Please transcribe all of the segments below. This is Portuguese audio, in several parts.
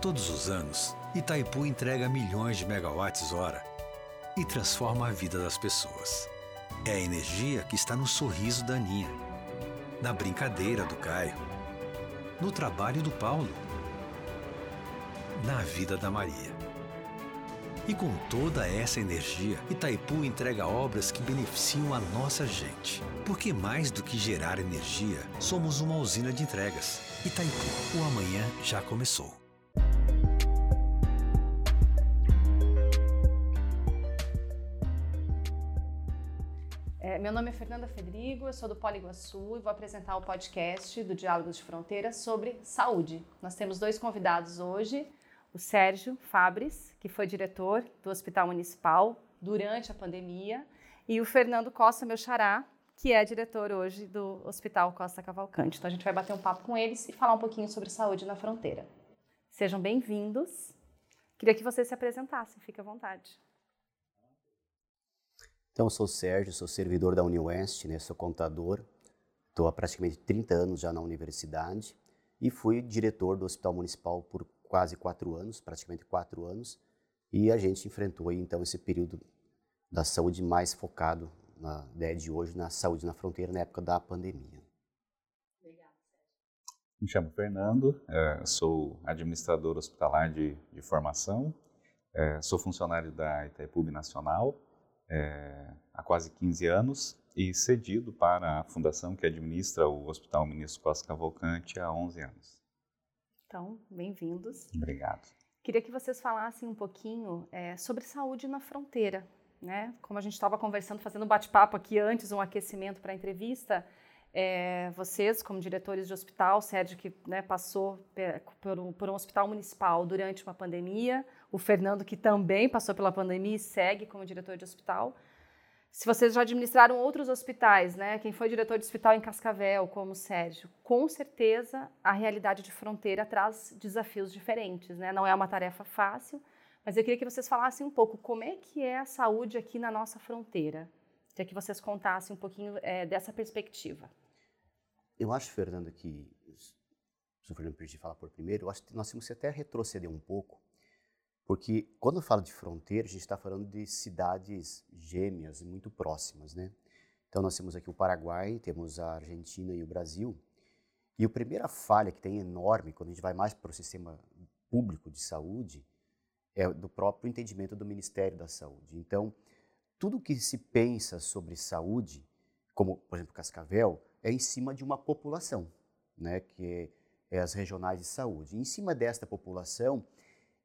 Todos os anos, Itaipu entrega milhões de megawatts-hora e transforma a vida das pessoas. É a energia que está no sorriso da Aninha, na brincadeira do Caio, no trabalho do Paulo, na vida da Maria. E com toda essa energia, Itaipu entrega obras que beneficiam a nossa gente. Porque mais do que gerar energia, somos uma usina de entregas. Itaipu, o amanhã já começou. Fernanda Fedrigo, eu sou do Polo Iguaçu e vou apresentar o podcast do Diálogos de Fronteira sobre saúde. Nós temos dois convidados hoje, o Sérgio Fabres, que foi diretor do Hospital Municipal durante a pandemia, e o Fernando Costa, meu xará, que é diretor hoje do Hospital Costa Cavalcante. Então a gente vai bater um papo com eles e falar um pouquinho sobre saúde na fronteira. Sejam bem-vindos. Queria que vocês se apresentassem, fique à vontade. Então, eu sou o Sérgio, sou servidor da UniOeste, né, sou contador, estou há praticamente 30 anos já na universidade e fui diretor do Hospital Municipal por quase quatro anos, praticamente quatro anos, e a gente enfrentou aí, então esse período da saúde mais focado na ideia de hoje na saúde na fronteira na época da pandemia. Me chamo Fernando, é, sou administrador hospitalar de, de formação, é, sou funcionário da Itaipu Nacional é, há quase 15 anos e cedido para a fundação que administra o Hospital Ministro Costa Cavalcante há 11 anos. Então, bem-vindos. Obrigado. Queria que vocês falassem um pouquinho é, sobre saúde na fronteira. Né? Como a gente estava conversando, fazendo um bate-papo aqui antes, um aquecimento para a entrevista, é, vocês, como diretores de hospital, Sérgio, que né, passou por um, por um, hospital municipal durante uma pandemia, o Fernando, que também passou pela pandemia e segue como diretor de hospital. Se vocês já administraram outros hospitais, né, quem foi diretor de hospital em Cascavel, como o Sérgio, com certeza a realidade de fronteira traz desafios diferentes. Né? Não é uma tarefa fácil, mas eu queria que vocês falassem um pouco como é que é a saúde aqui na nossa fronteira. Queria que vocês contassem um pouquinho é, dessa perspectiva. Eu acho, Fernando, que, se o Fernando permitir falar por primeiro, eu acho que nós temos que até retroceder um pouco, porque quando eu falo de fronteira, a gente está falando de cidades gêmeas, muito próximas, né? Então nós temos aqui o Paraguai, temos a Argentina e o Brasil, e a primeira falha que tem enorme, quando a gente vai mais para o sistema público de saúde, é do próprio entendimento do Ministério da Saúde. Então, tudo que se pensa sobre saúde, como, por exemplo, Cascavel, é em cima de uma população, né, que é as regionais de saúde. E em cima desta população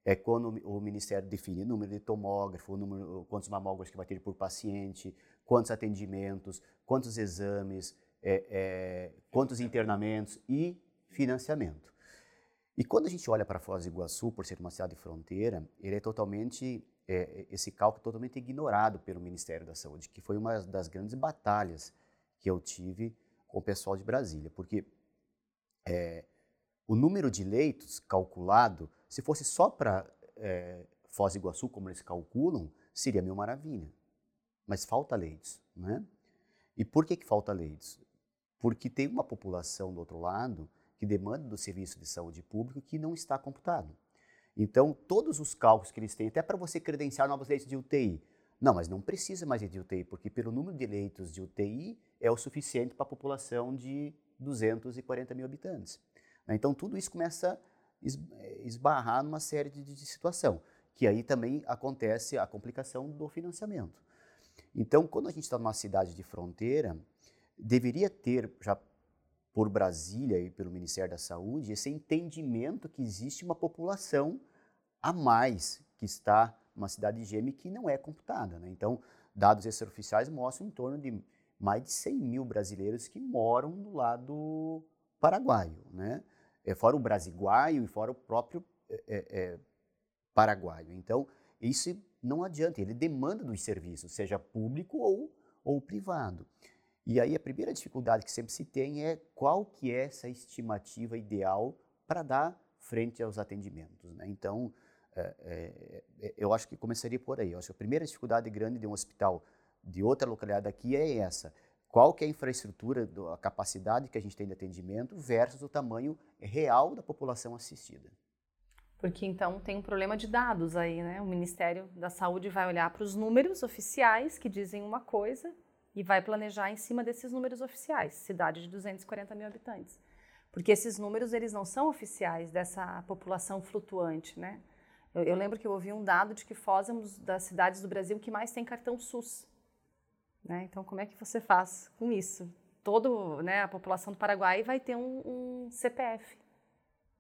é quando o Ministério define o número de tomógrafo, o número, quantos mamógrafos que vai ter por paciente, quantos atendimentos, quantos exames, é, é, quantos internamentos e financiamento. E quando a gente olha para Foz do Iguaçu, por ser uma cidade de fronteira, ele é totalmente é, esse cálculo é totalmente ignorado pelo Ministério da Saúde, que foi uma das grandes batalhas que eu tive com o pessoal de Brasília, porque é, o número de leitos calculado, se fosse só para é, Foz do Iguaçu, como eles calculam, seria mil maravilha. Mas falta leitos, né? E por que, que falta leitos? Porque tem uma população do outro lado que demanda do serviço de saúde público que não está computado. Então, todos os cálculos que eles têm, até para você credenciar novos leitos de UTI, não, mas não precisa mais de UTI, porque pelo número de leitos de UTI é o suficiente para a população de 240 mil habitantes. Então, tudo isso começa a esbarrar numa série de, de situação, que aí também acontece a complicação do financiamento. Então, quando a gente está numa cidade de fronteira, deveria ter já por Brasília e pelo Ministério da Saúde esse entendimento que existe uma população a mais que está numa cidade gêmea que não é computada. Né? Então, dados extraoficiais mostram em torno de mais de 100 mil brasileiros que moram do lado paraguaio, né? É, fora o brasiguaio e fora o próprio é, é, é, paraguaio. Então, isso não adianta, ele demanda dos serviços, seja público ou, ou privado. E aí a primeira dificuldade que sempre se tem é qual que é essa estimativa ideal para dar frente aos atendimentos. Né? Então, é, é, é, eu acho que começaria por aí. Eu acho que a primeira dificuldade grande de um hospital de outra localidade aqui é essa. Qual que é a infraestrutura, a capacidade que a gente tem de atendimento versus o tamanho real da população assistida. Porque então tem um problema de dados aí, né? O Ministério da Saúde vai olhar para os números oficiais que dizem uma coisa e vai planejar em cima desses números oficiais, cidade de 240 mil habitantes. Porque esses números eles não são oficiais dessa população flutuante, né? Eu, eu lembro que eu ouvi um dado de que Foz é uma das cidades do Brasil que mais tem cartão SUS. Né? Então, como é que você faz com isso? Todo, né, a população do Paraguai vai ter um, um CPF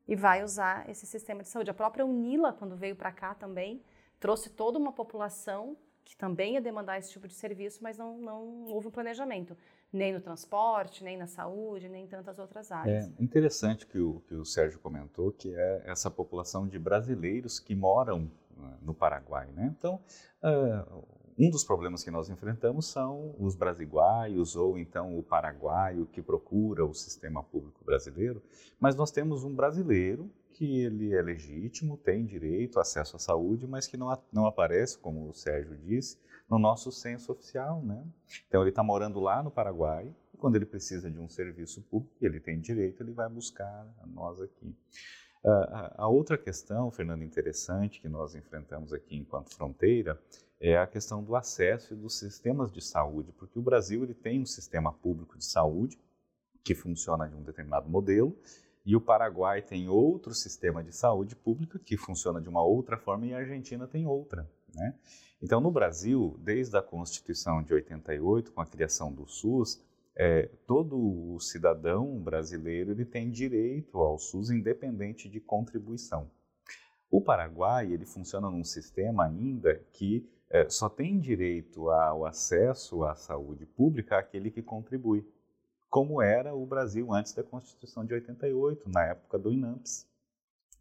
e vai usar esse sistema de saúde. A própria Unila, quando veio para cá também, trouxe toda uma população que também ia demandar esse tipo de serviço, mas não, não houve um planejamento, nem no transporte, nem na saúde, nem em tantas outras áreas. É interessante que o que o Sérgio comentou, que é essa população de brasileiros que moram né, no Paraguai, né? Então, uh, um dos problemas que nós enfrentamos são os brasiguaios ou então o paraguaio que procura o sistema público brasileiro, mas nós temos um brasileiro que ele é legítimo, tem direito, acesso à saúde, mas que não, não aparece, como o Sérgio disse, no nosso censo oficial, né? Então ele está morando lá no Paraguai, e quando ele precisa de um serviço público, ele tem direito, ele vai buscar nós aqui. Uh, a outra questão, Fernando, interessante que nós enfrentamos aqui enquanto fronteira é a questão do acesso e dos sistemas de saúde, porque o Brasil ele tem um sistema público de saúde que funciona de um determinado modelo e o Paraguai tem outro sistema de saúde pública que funciona de uma outra forma e a Argentina tem outra. Né? Então, no Brasil, desde a Constituição de 88, com a criação do SUS, é, todo cidadão brasileiro ele tem direito ao SUS independente de contribuição. O Paraguai ele funciona num sistema ainda que é, só tem direito ao acesso à saúde pública aquele que contribui, como era o Brasil antes da Constituição de 88, na época do INAMPS,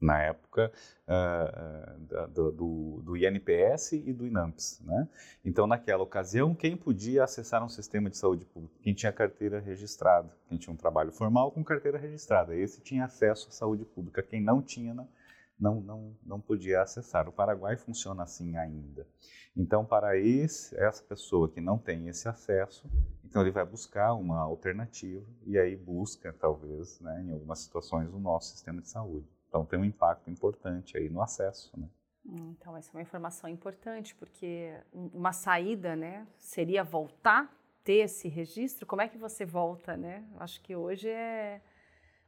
na época uh, do, do, do, INPS e do INAMPS. Né? Então, naquela ocasião, quem podia acessar um sistema de saúde pública? Quem tinha carteira registrada, quem tinha um trabalho formal com carteira registrada. Esse tinha acesso à saúde pública. Quem não tinha, não, não, não, podia acessar. O Paraguai funciona assim ainda. Então, para esse, essa pessoa que não tem esse acesso, então ele vai buscar uma alternativa e aí busca, talvez, né, em algumas situações, o nosso sistema de saúde. Então, tem um impacto importante aí no acesso, né? Então, essa é uma informação importante, porque uma saída, né, seria voltar, ter esse registro. Como é que você volta, né? Acho que hoje é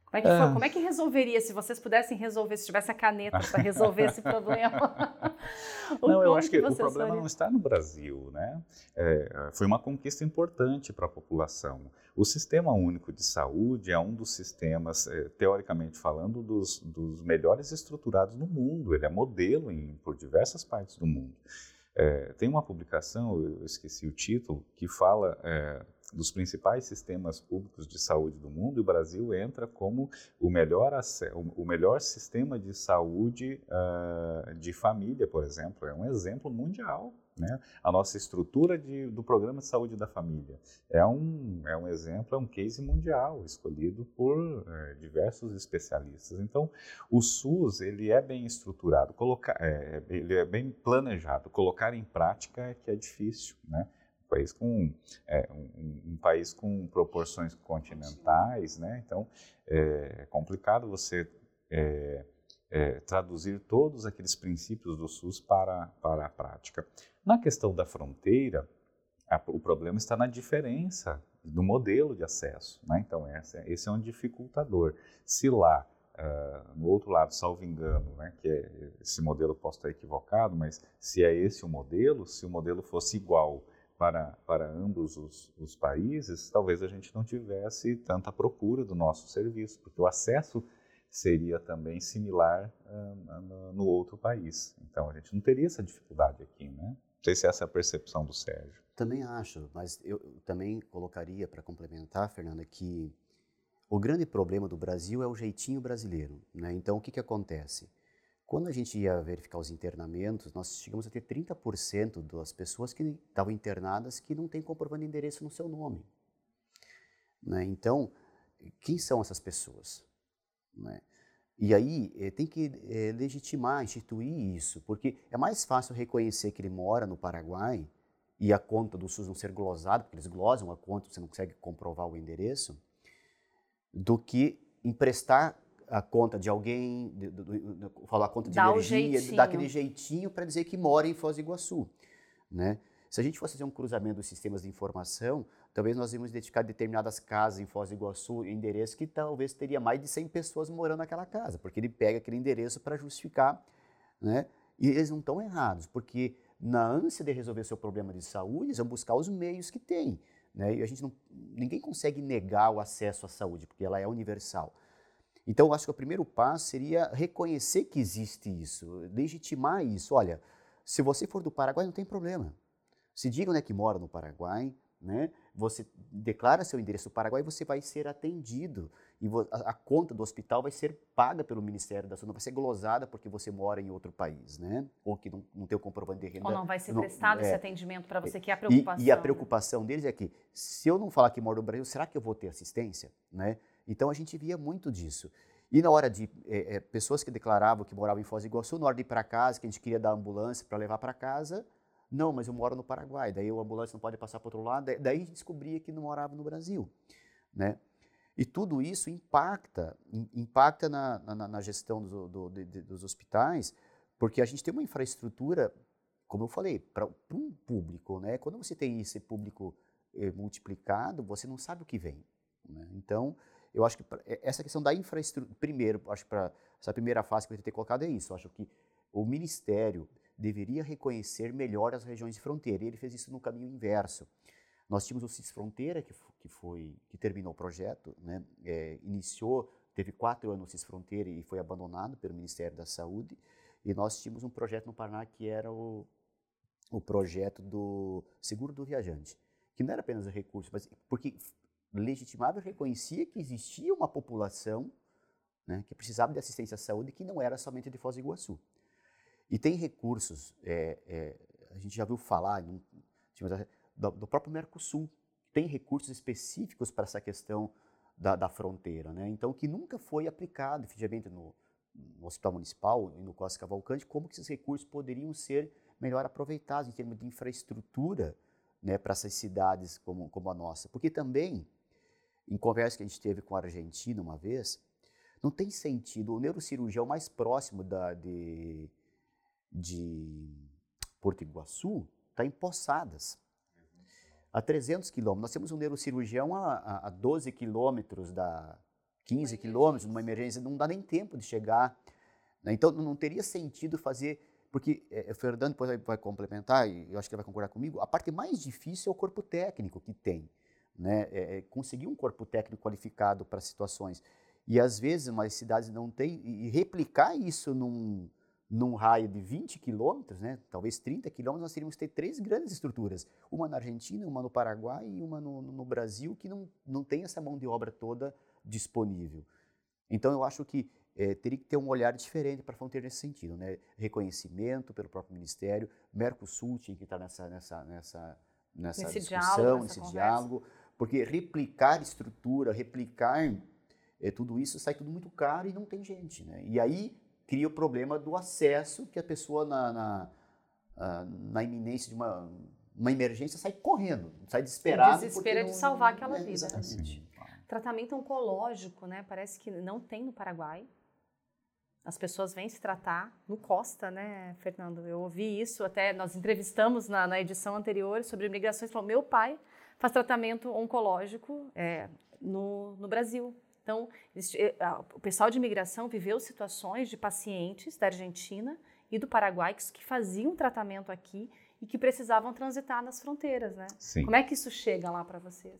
como é, que é. Como é que resolveria, se vocês pudessem resolver, se tivesse a caneta para resolver esse problema? não, eu acho que, que o problema faria? não está no Brasil, né? É, foi uma conquista importante para a população. O Sistema Único de Saúde é um dos sistemas, é, teoricamente falando, dos, dos melhores estruturados no mundo. Ele é modelo em, por diversas partes do mundo. É, tem uma publicação, eu esqueci o título, que fala é, dos principais sistemas públicos de saúde do mundo, e o Brasil entra como o melhor, o melhor sistema de saúde uh, de família, por exemplo. É um exemplo mundial. Né? A nossa estrutura de, do programa de saúde da família é um, é um exemplo, é um case mundial, escolhido por é, diversos especialistas. Então, o SUS ele é bem estruturado, é, ele é bem planejado. Colocar em prática é que é difícil. Né? País com é, um, um, país com proporções continentais, né? Então é, é complicado você é, é, traduzir todos aqueles princípios do SUS para para a prática. Na questão da fronteira, a, o problema está na diferença do modelo de acesso, né? Então esse, é um dificultador. Se lá Uh, no outro lado, salvo engano, né, que é, esse modelo posso estar equivocado, mas se é esse o modelo, se o modelo fosse igual para, para ambos os, os países, talvez a gente não tivesse tanta procura do nosso serviço, porque o acesso seria também similar uh, no, outro país. Então a gente não teria essa dificuldade aqui, né? Não sei se essa é a percepção do Sérgio. Também acho, mas eu também colocaria para complementar, Fernanda, que o grande problema do Brasil é o jeitinho brasileiro. Né? Então o que, que acontece? Quando a gente ia verificar os internamentos, nós chegamos a ter 30% das pessoas que estavam internadas que não têm comprovando de endereço no seu nome. Né? Então, quem são essas pessoas? Né? E aí eh, tem que eh, legitimar, instituir isso, porque é mais fácil reconhecer que ele mora no Paraguai e a conta do SUS não ser glosada, porque eles glosam a conta, você não consegue comprovar o endereço, do que emprestar a conta de alguém, de, de, de, falar a conta de Dá energia, jeitinho. dá aquele jeitinho para dizer que mora em Foz do Iguaçu, né? Se a gente fosse fazer um cruzamento dos sistemas de informação, talvez nós íamos identificar determinadas casas em Foz do Iguaçu, endereço que talvez teria mais de 100 pessoas morando naquela casa, porque ele pega aquele endereço para justificar, né? E eles não estão errados, porque na ânsia de resolver seu problema de saúde, eles vão buscar os meios que têm, né? E a gente não, ninguém consegue negar o acesso à saúde, porque ela é universal. Então, eu acho que o primeiro passo seria reconhecer que existe isso, legitimar isso. Olha, se você for do Paraguai, não tem problema. Se diga onde é que mora no Paraguai, né? Você declara seu endereço no Paraguai, você vai ser atendido e a, a, conta do hospital vai ser paga pelo Ministério da Saúde, não vai ser glosada porque você mora em outro país, né? Ou que não, não tem o comprovante de renda. Ou não vai ser não, prestado é, esse atendimento para você, que é a preocupação. E, e, a preocupação deles é que, se eu não falar que moro no Brasil, será que eu vou ter assistência, né? Então a gente via muito disso. E na hora de é, é, pessoas que declaravam que moravam em Foz do Iguaçu, na hora de ir para casa, que a gente queria dar ambulância para levar para casa, não, mas eu moro no Paraguai, daí a ambulância não pode passar para outro lado, daí a gente descobria que não morava no Brasil, né? E tudo isso impacta, impacta na, na, na gestão do, do, dos hospitais, porque a gente tem uma infraestrutura, como eu falei, para um público, né? Quando você tem esse público eh, multiplicado, você não sabe o que vem. Né? Então, eu acho que essa questão da infraestrutura, primeiro, acho que para essa primeira fase que eu ter colocado é isso. Eu acho que o Ministério deveria reconhecer melhor as regiões de fronteira. E ele fez isso no caminho inverso. Nós tínhamos o CIS Fronteira, que, que, foi, que terminou o projeto, né? É, iniciou, teve quatro anos o CIS Fronteira e foi abandonado pelo Ministério da Saúde. E nós tínhamos um projeto no Paraná que era o, o projeto do Seguro do Viajante, que não era apenas recurso, mas porque legitimava reconhecia que existia uma população né, que precisava de assistência à saúde que não era somente de Foz do Iguaçu. E tem recursos, é, é, a gente já viu falar do, do, próprio Mercosul, tem recursos específicos para essa questão da, da, fronteira, né? Então, que nunca foi aplicado, efetivamente, no, no Hospital Municipal e no Costa Cavalcante, como que esses recursos poderiam ser melhor aproveitados em termos de infraestrutura né, para essas cidades como, como a nossa. Porque também, em conversa que a gente teve com a Argentina uma vez, não tem sentido, o neurocirurgião mais próximo da, de, de Porto Iguaçu está em Poçadas, a 300 quilômetros. Nós temos um neurocirurgião a, a 12 quilômetros, da 15 quilômetros, numa emergência, não dá nem tempo de chegar. Né? Então, não teria sentido fazer, porque é, o Fernando depois vai, vai, complementar, e eu acho que ele vai concordar comigo, a parte mais difícil é o corpo técnico que tem. Né? É, é conseguir um corpo técnico qualificado para situações. E às vezes, umas cidades não têm, e replicar isso num, num raio de 20 quilômetros, né, talvez 30 quilômetros, nós teríamos que ter três grandes estruturas. Uma na Argentina, uma no Paraguai e uma no, no Brasil, que não, não tem essa mão de obra toda disponível. Então, eu acho que é, teria que ter um olhar diferente para a fronteira nesse sentido. Né? Reconhecimento pelo próprio Ministério, Mercosul tinha que estar nessa, nessa, nessa, nessa nesse discussão, diálogo, nesse conversa. diálogo, porque replicar estrutura, replicar é, tudo isso, sai tudo muito caro e não tem gente. Né? E aí cria o problema do acesso, que a pessoa na, na, ah, na iminência de uma, uma emergência sai correndo, sai desespero é de salvar aquela é, vida. Exatamente. Tratamento oncológico, né? Parece que não tem no Paraguai. As pessoas vêm se tratar no Costa, né, Fernando? Eu ouvi isso, até nós entrevistamos na, na edição anterior sobre migrações. Falou, meu pai faz tratamento oncológico é, no, no Brasil. Então, eh, o pessoal de imigração viveu situações de pacientes da Argentina e do Paraguai que faziam tratamento aqui e que precisavam transitar nas fronteiras, né? Sim. Como é que isso chega lá para vocês?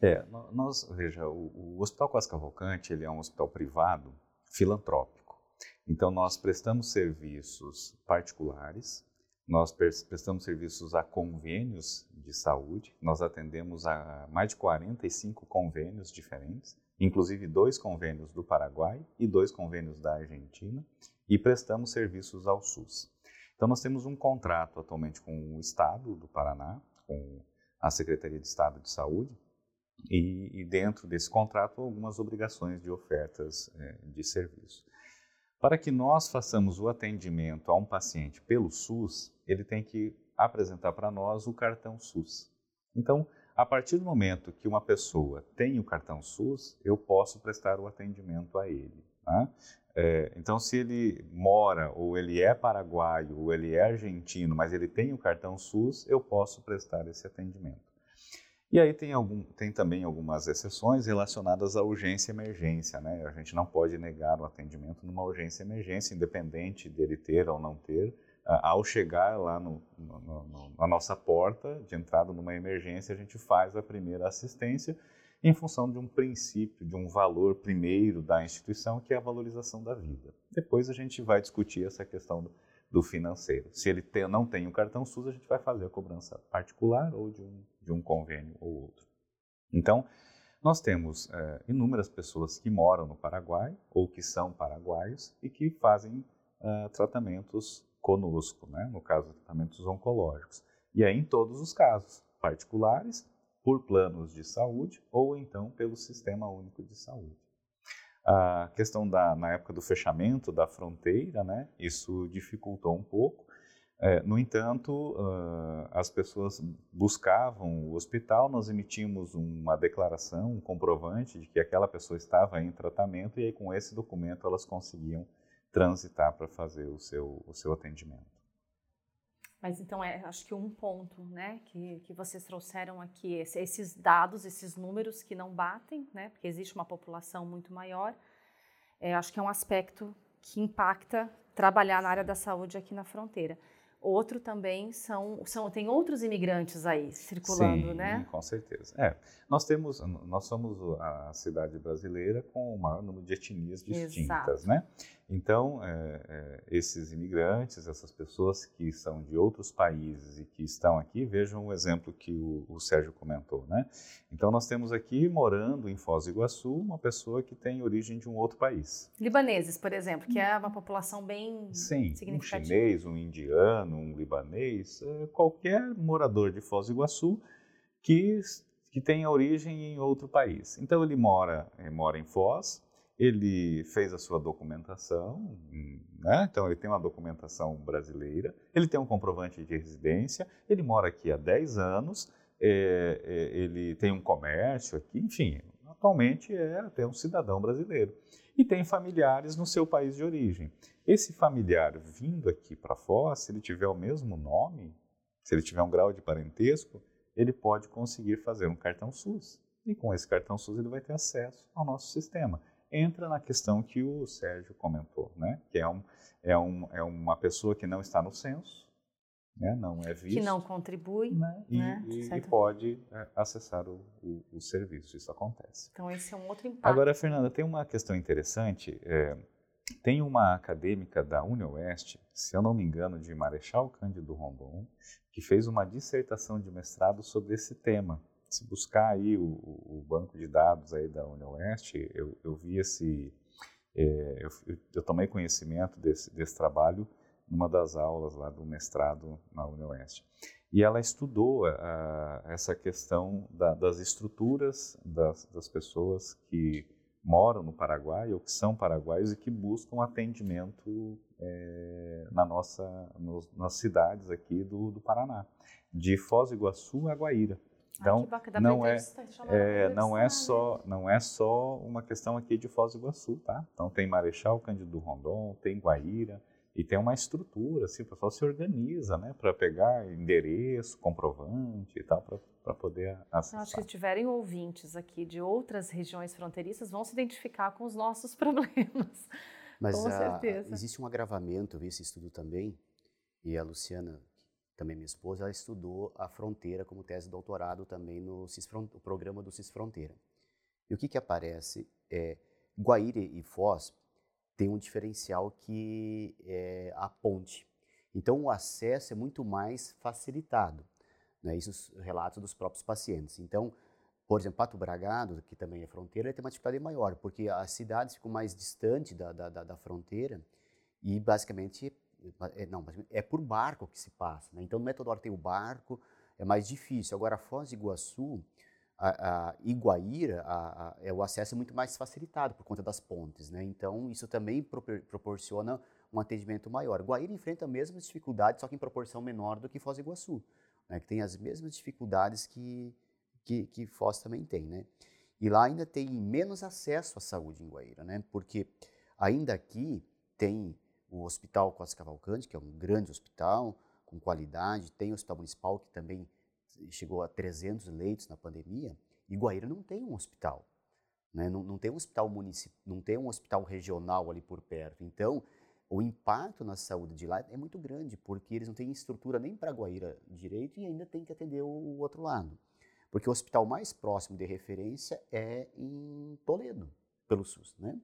É, nós, veja, o, o Hospital Cavalcante, ele é um hospital privado filantrópico. Então, nós prestamos serviços particulares, nós prestamos serviços a convênios de saúde, nós atendemos a mais de 45 convênios diferentes, inclusive dois convênios do Paraguai e dois convênios da Argentina, e prestamos serviços ao SUS. Então, nós temos um contrato atualmente com o Estado do Paraná, com a Secretaria de Estado de Saúde, e, e dentro desse contrato, algumas obrigações de ofertas é, de serviço. Para que nós façamos o atendimento a um paciente pelo SUS, ele tem que apresentar para nós o cartão SUS. Então, a partir do momento que uma pessoa tem o cartão SUS, eu posso prestar o atendimento a ele. Né? É, então, se ele mora, ou ele é paraguaio, ou ele é argentino, mas ele tem o cartão SUS, eu posso prestar esse atendimento. E aí tem, algum, tem também algumas exceções relacionadas à urgência e emergência. Né? A gente não pode negar o atendimento numa urgência e emergência, independente dele ter ou não ter. Ao chegar lá no, no, no, na nossa porta de entrada numa emergência, a gente faz a primeira assistência em função de um princípio, de um valor primeiro da instituição, que é a valorização da vida. Depois a gente vai discutir essa questão do, do financeiro. Se ele tem, não tem o cartão SUS, a gente vai fazer a cobrança particular ou de um, de um convênio ou outro. Então, nós temos é, inúmeras pessoas que moram no Paraguai ou que são paraguaios e que fazem uh, tratamentos conosco, né? no caso, tratamentos oncológicos. E aí, em todos os casos, particulares por planos de saúde ou então pelo Sistema Único de Saúde. A questão da, na época do fechamento da fronteira, né, isso dificultou um pouco. É, no entanto, uh, as pessoas buscavam o hospital, nós emitimos uma declaração, um comprovante de que aquela pessoa estava em tratamento e aí com esse documento elas conseguiam transitar para fazer o seu, o seu atendimento. Mas então é, acho que um ponto, né, que, que vocês trouxeram aqui, esses dados, esses números que não batem, né, porque existe uma população muito maior, é, acho que é um aspecto que impacta trabalhar na área da saúde aqui na fronteira. Outro também são, são tem outros imigrantes aí circulando, Sim, né? com certeza. É, nós temos, nós somos a cidade brasileira com o maior número de etnias distintas, Exato. né? Então, é, é, esses imigrantes, essas pessoas que são de outros países e que estão aqui, vejam o exemplo que o, o, Sérgio comentou, né? Então, nós temos aqui, morando em Foz do Iguaçu, uma pessoa que tem origem de um outro país. Libaneses, por exemplo, que é uma população bem Sim, um chinês, um indiano, um libanês, é, qualquer morador de Foz do Iguaçu que, que tenha origem em outro país. Então, ele mora, ele mora em Foz, ele fez a sua documentação, né? então ele tem uma documentação brasileira, ele tem um comprovante de residência, ele mora aqui há 10 anos, é, é, ele tem um comércio aqui, enfim, atualmente é até um cidadão brasileiro. E tem familiares no seu país de origem. Esse familiar vindo aqui para Foz, se ele tiver o mesmo nome, se ele tiver um grau de parentesco, ele pode conseguir fazer um cartão SUS. E com esse cartão SUS ele vai ter acesso ao nosso sistema entra na questão que o Sérgio comentou, né? que é, um, é, um, é uma pessoa que não está no censo, né? não é visto. Que não contribui. Né? E, né? e, e, pode é, acessar o, o, o, serviço, isso acontece. Então esse é um outro impacto. Agora, Fernanda, tem uma questão interessante, é, tem uma acadêmica da UniOeste, se eu não me engano, de Marechal Cândido Rondon, que fez uma dissertação de mestrado sobre esse tema, se buscar aí o, o, banco de dados aí da UniOeste, eu, eu vi esse, é, eu, eu, tomei conhecimento desse, desse trabalho numa das aulas lá do mestrado na UniOeste. E ela estudou a, essa questão da, das estruturas das, das pessoas que moram no Paraguai ou que são paraguaios e que buscam atendimento é, na nossa, nos, nas cidades aqui do, do Paraná, de Foz do Iguaçu a Guaíra. Então, ah, não é, é não é só não é só uma questão aqui de Foz do Iguaçu, tá? Então tem Marechal Cândido Rondon, tem Guaíra e tem uma estrutura, assim, o pessoal se organiza, né, para pegar endereço, comprovante e tal, para poder acessar. acho que se tiverem ouvintes aqui de outras regiões fronteiriças, vão se identificar com os nossos problemas. Mas com a, certeza. existe um agravamento, eu vi esse estudo também, e a Luciana também minha esposa, ela estudou a fronteira como tese de doutorado também no o programa do CIS Fronteira. E o que, que aparece? É, Guaíra e Foz tem um diferencial que é a ponte. Então, o acesso é muito mais facilitado. Né? Isso é relato dos próprios pacientes. Então, por exemplo, Pato Bragado, que também é fronteira, tem uma dificuldade maior, porque as cidades ficam mais distantes da, da, da, fronteira e, basicamente, é, não, é por barco que se passa. Né? Então, no Metodoro tem o barco, é mais difícil. Agora, Foz do Iguaçu, a, a Iguaíra, a, a, é, o acesso é muito mais facilitado por conta das pontes. Né? Então, isso também pro, proporciona um atendimento maior. Guaíra enfrenta as mesmas dificuldades, só que em proporção menor do que Foz do Iguaçu, né? que tem as mesmas dificuldades que, que, que Foz também tem. Né? E lá ainda tem menos acesso à saúde em Guaíra, né? porque Ainda aqui tem o Hospital Costa Cavalcante, que é um grande hospital, com qualidade, tem o Hospital Municipal, que também chegou a 300 leitos na pandemia, e Guaíra não tem um hospital. Né? Não, não, tem um hospital municipal, não tem um hospital regional ali por perto. Então, o impacto na saúde de lá é muito grande, porque eles não têm estrutura nem para Guaíra direito e ainda tem que atender o, o outro lado. Porque o hospital mais próximo de referência é em Toledo, pelo SUS, né?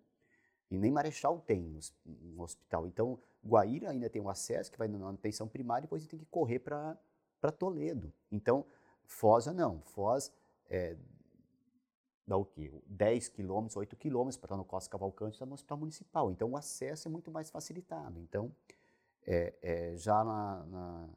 E nem Marechal tem um hospital. Então, Guaíra ainda tem um acesso que vai na atenção primária e depois tem que correr para Toledo. Então, Foz não. Foz é, dá o quê? 10 quilômetros, 8 quilômetros para estar no Costa Cavalcante, está no hospital municipal. Então, o acesso é muito mais facilitado. Então, é, é, já na, na,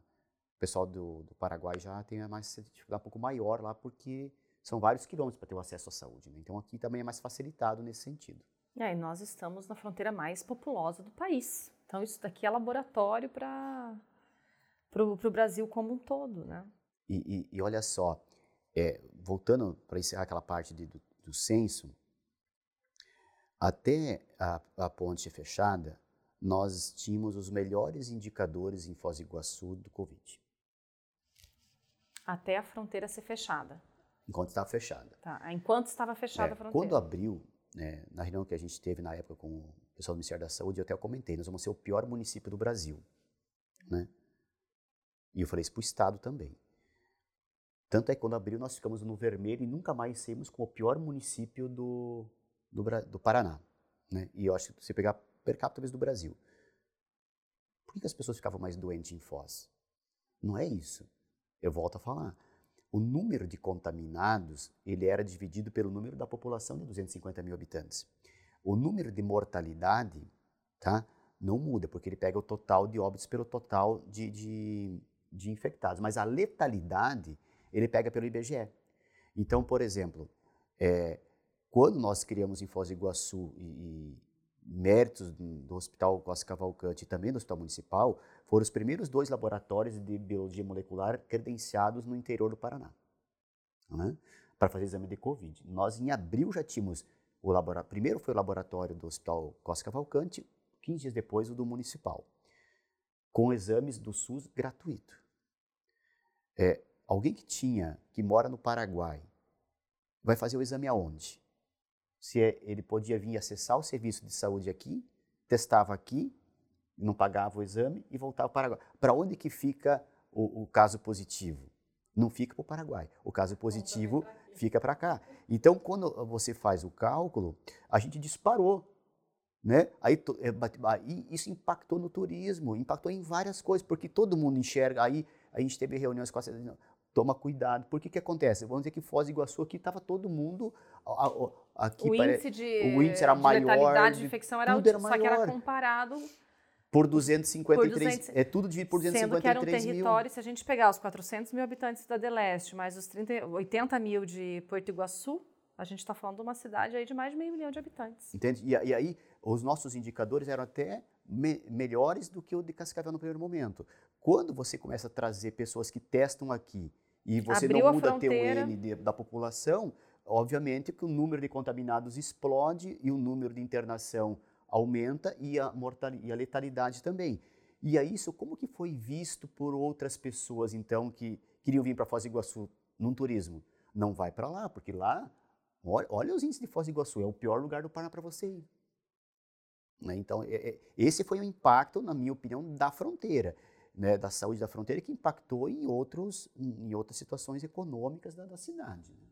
o pessoal do, do, Paraguai já tem mais dificuldade um pouco maior lá, porque são vários quilômetros para ter o acesso à saúde. Né? Então, aqui também é mais facilitado nesse sentido. É, e nós estamos na fronteira mais populosa do país. Então, isso daqui é laboratório para o Brasil como um todo, né? E, e, e olha só, é, voltando para encerrar aquela parte de, do, do censo, até a, a ponte fechada, nós tínhamos os melhores indicadores em Foz do Iguaçu do Covid. Até a fronteira ser fechada. Enquanto estava fechada. Tá. Enquanto estava fechada é, a fronteira. Quando abriu, né, na reunião que a gente teve na época com o pessoal do Ministério da Saúde, eu até comentei, nós vamos ser o pior município do Brasil. Né? E eu falei isso para o Estado também. Tanto é que quando abriu, nós ficamos no vermelho e nunca mais saímos com o pior município do, do, do Paraná. Né? E eu acho que se pegar per capita talvez do Brasil. Por que as pessoas ficavam mais doentes em Foz? Não é isso. Eu volto a falar o número de contaminados ele era dividido pelo número da população de 250 mil habitantes. O número de mortalidade tá, não muda, porque ele pega o total de óbitos pelo total de, de, de infectados. Mas a letalidade ele pega pelo IBGE. Então, por exemplo, é, quando nós criamos em Foz do Iguaçu e, e méritos do Hospital Costa Cavalcante e também do Hospital Municipal, foram os primeiros dois laboratórios de biologia molecular credenciados no interior do Paraná, né, para fazer exame de Covid. Nós, em abril, já tínhamos o laboratório. Primeiro foi o laboratório do Hospital Costa Cavalcante, 15 dias depois o do Municipal, com exames do SUS gratuito. É, alguém que tinha, que mora no Paraguai, vai fazer o exame aonde? se é, ele podia vir acessar o serviço de saúde aqui, testava aqui, não pagava o exame e voltava para o Paraguai. Para onde que fica o, o caso positivo? Não fica para o Paraguai. O caso positivo fica para cá. Então, quando você faz o cálculo, a gente disparou. Né? Aí, é, aí isso impactou no turismo, impactou em várias coisas, porque todo mundo enxerga. Aí a gente teve reuniões com a toma cuidado. Por que que acontece? Vamos dizer que Foz do Iguaçu aqui estava todo mundo aqui o índice de o índice era de maior, letalidade de infecção era, era só que era comparado por 253, por 200, é tudo dividido por 253 Sendo que era um território, mil. se a gente pegar os 400 mil habitantes da Deleste, mais os 30, 80 mil de Porto Iguaçu, a gente está falando de uma cidade aí de mais de meio milhão de habitantes. Entende? E, e aí, os nossos indicadores eram até me, melhores do que o de Cascavel no primeiro momento. Quando você começa a trazer pessoas que testam aqui e você Abriu não muda teu N de, da população, obviamente que o número de contaminados explode e o número de internação aumenta e a, mortalidade, e a letalidade também. E aí, isso como que foi visto por outras pessoas, então, que queriam vir para Foz do Iguaçu num turismo? Não vai para lá, porque lá, olha, olha, os índices de Foz do Iguaçu, é o pior lugar do Paraná para você ir. Né? Então, é, é, esse foi o impacto, na minha opinião, da fronteira né, da saúde da fronteira que impactou em, outros, em outras situações econômicas da, da cidade. Né.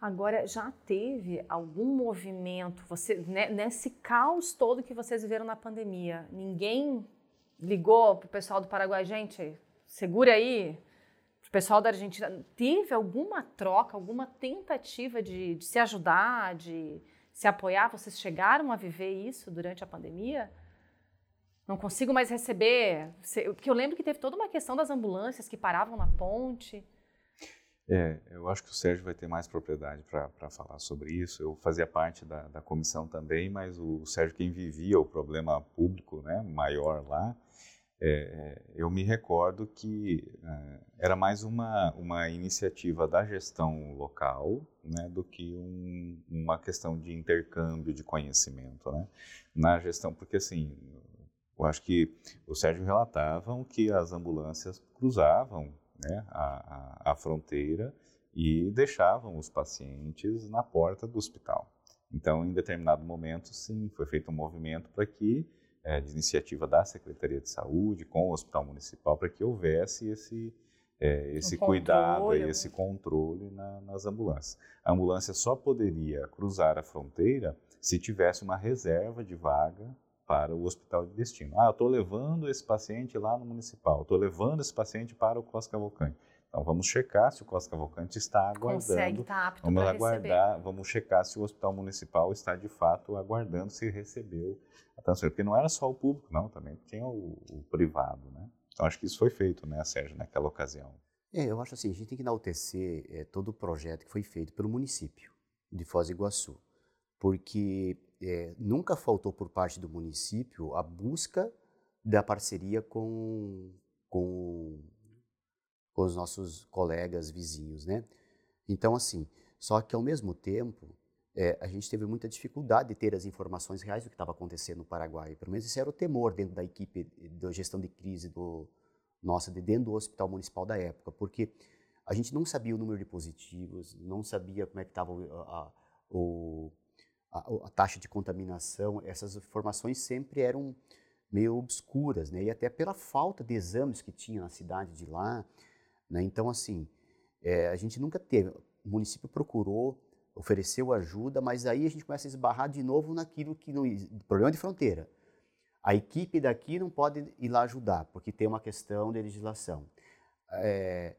Agora, já teve algum movimento, você, né, nesse caos todo que vocês viveram na pandemia, ninguém ligou para o pessoal do Paraguai, gente, segura aí, o pessoal da Argentina, teve alguma troca, alguma tentativa de, de se ajudar, de se apoiar? Vocês chegaram a viver isso durante a pandemia? Não consigo mais receber. Porque eu lembro que teve toda uma questão das ambulâncias que paravam na ponte. É, eu acho que o Sérgio vai ter mais propriedade para falar sobre isso. Eu fazia parte da, da, comissão também, mas o Sérgio quem vivia o problema público né, maior lá. é, eu me recordo que é, era mais uma, uma iniciativa da gestão local né, do que um, uma questão de intercâmbio de conhecimento. Né? Na gestão, porque assim, eu acho que o Sérgio relatavam que as ambulâncias cruzavam né, a, a, a fronteira e deixavam os pacientes na porta do hospital. Então, em determinado momento, sim, foi feito um movimento para que é, de iniciativa da Secretaria de Saúde com o Hospital Municipal para que houvesse esse, é, esse um cuidado, e esse controle na, nas ambulâncias. A ambulância só poderia cruzar a fronteira se tivesse uma reserva de vaga para o hospital de destino. Ah, eu estou levando esse paciente lá no municipal, estou levando esse paciente para o Costa Cavalcante. Então vamos checar se o Costa Cavalcante está aguardando. Consegue, está apto vamos aguardar, receber. vamos checar se o hospital municipal está de fato aguardando se recebeu a transferência, porque não era só o público, não, também tinha o, o privado, né? Então acho que isso foi feito, né, Sérgio, naquela ocasião. É, eu acho assim, a gente tem que enaltecer é, todo o projeto que foi feito pelo município de Foz do Iguaçu, porque é, nunca faltou por parte do município a busca da parceria com, com com os nossos colegas vizinhos, né? Então, assim, só que ao mesmo tempo, é, a gente teve muita dificuldade de ter as informações reais do que estava acontecendo no Paraguai. Pelo menos esse era o temor dentro da equipe de gestão de crise do nossa, de dentro do hospital municipal da época, porque a gente não sabia o número de positivos, não sabia como é que estava a, a, a, a, taxa de contaminação. Essas informações sempre eram meio obscuras, né? E até pela falta de exames que tinha na cidade de lá, né? Então, assim, é, a gente nunca teve. O município procurou, ofereceu ajuda, mas aí a gente começa a esbarrar de novo naquilo que não. problema de fronteira. A equipe daqui não pode ir lá ajudar, porque tem uma questão de legislação. É,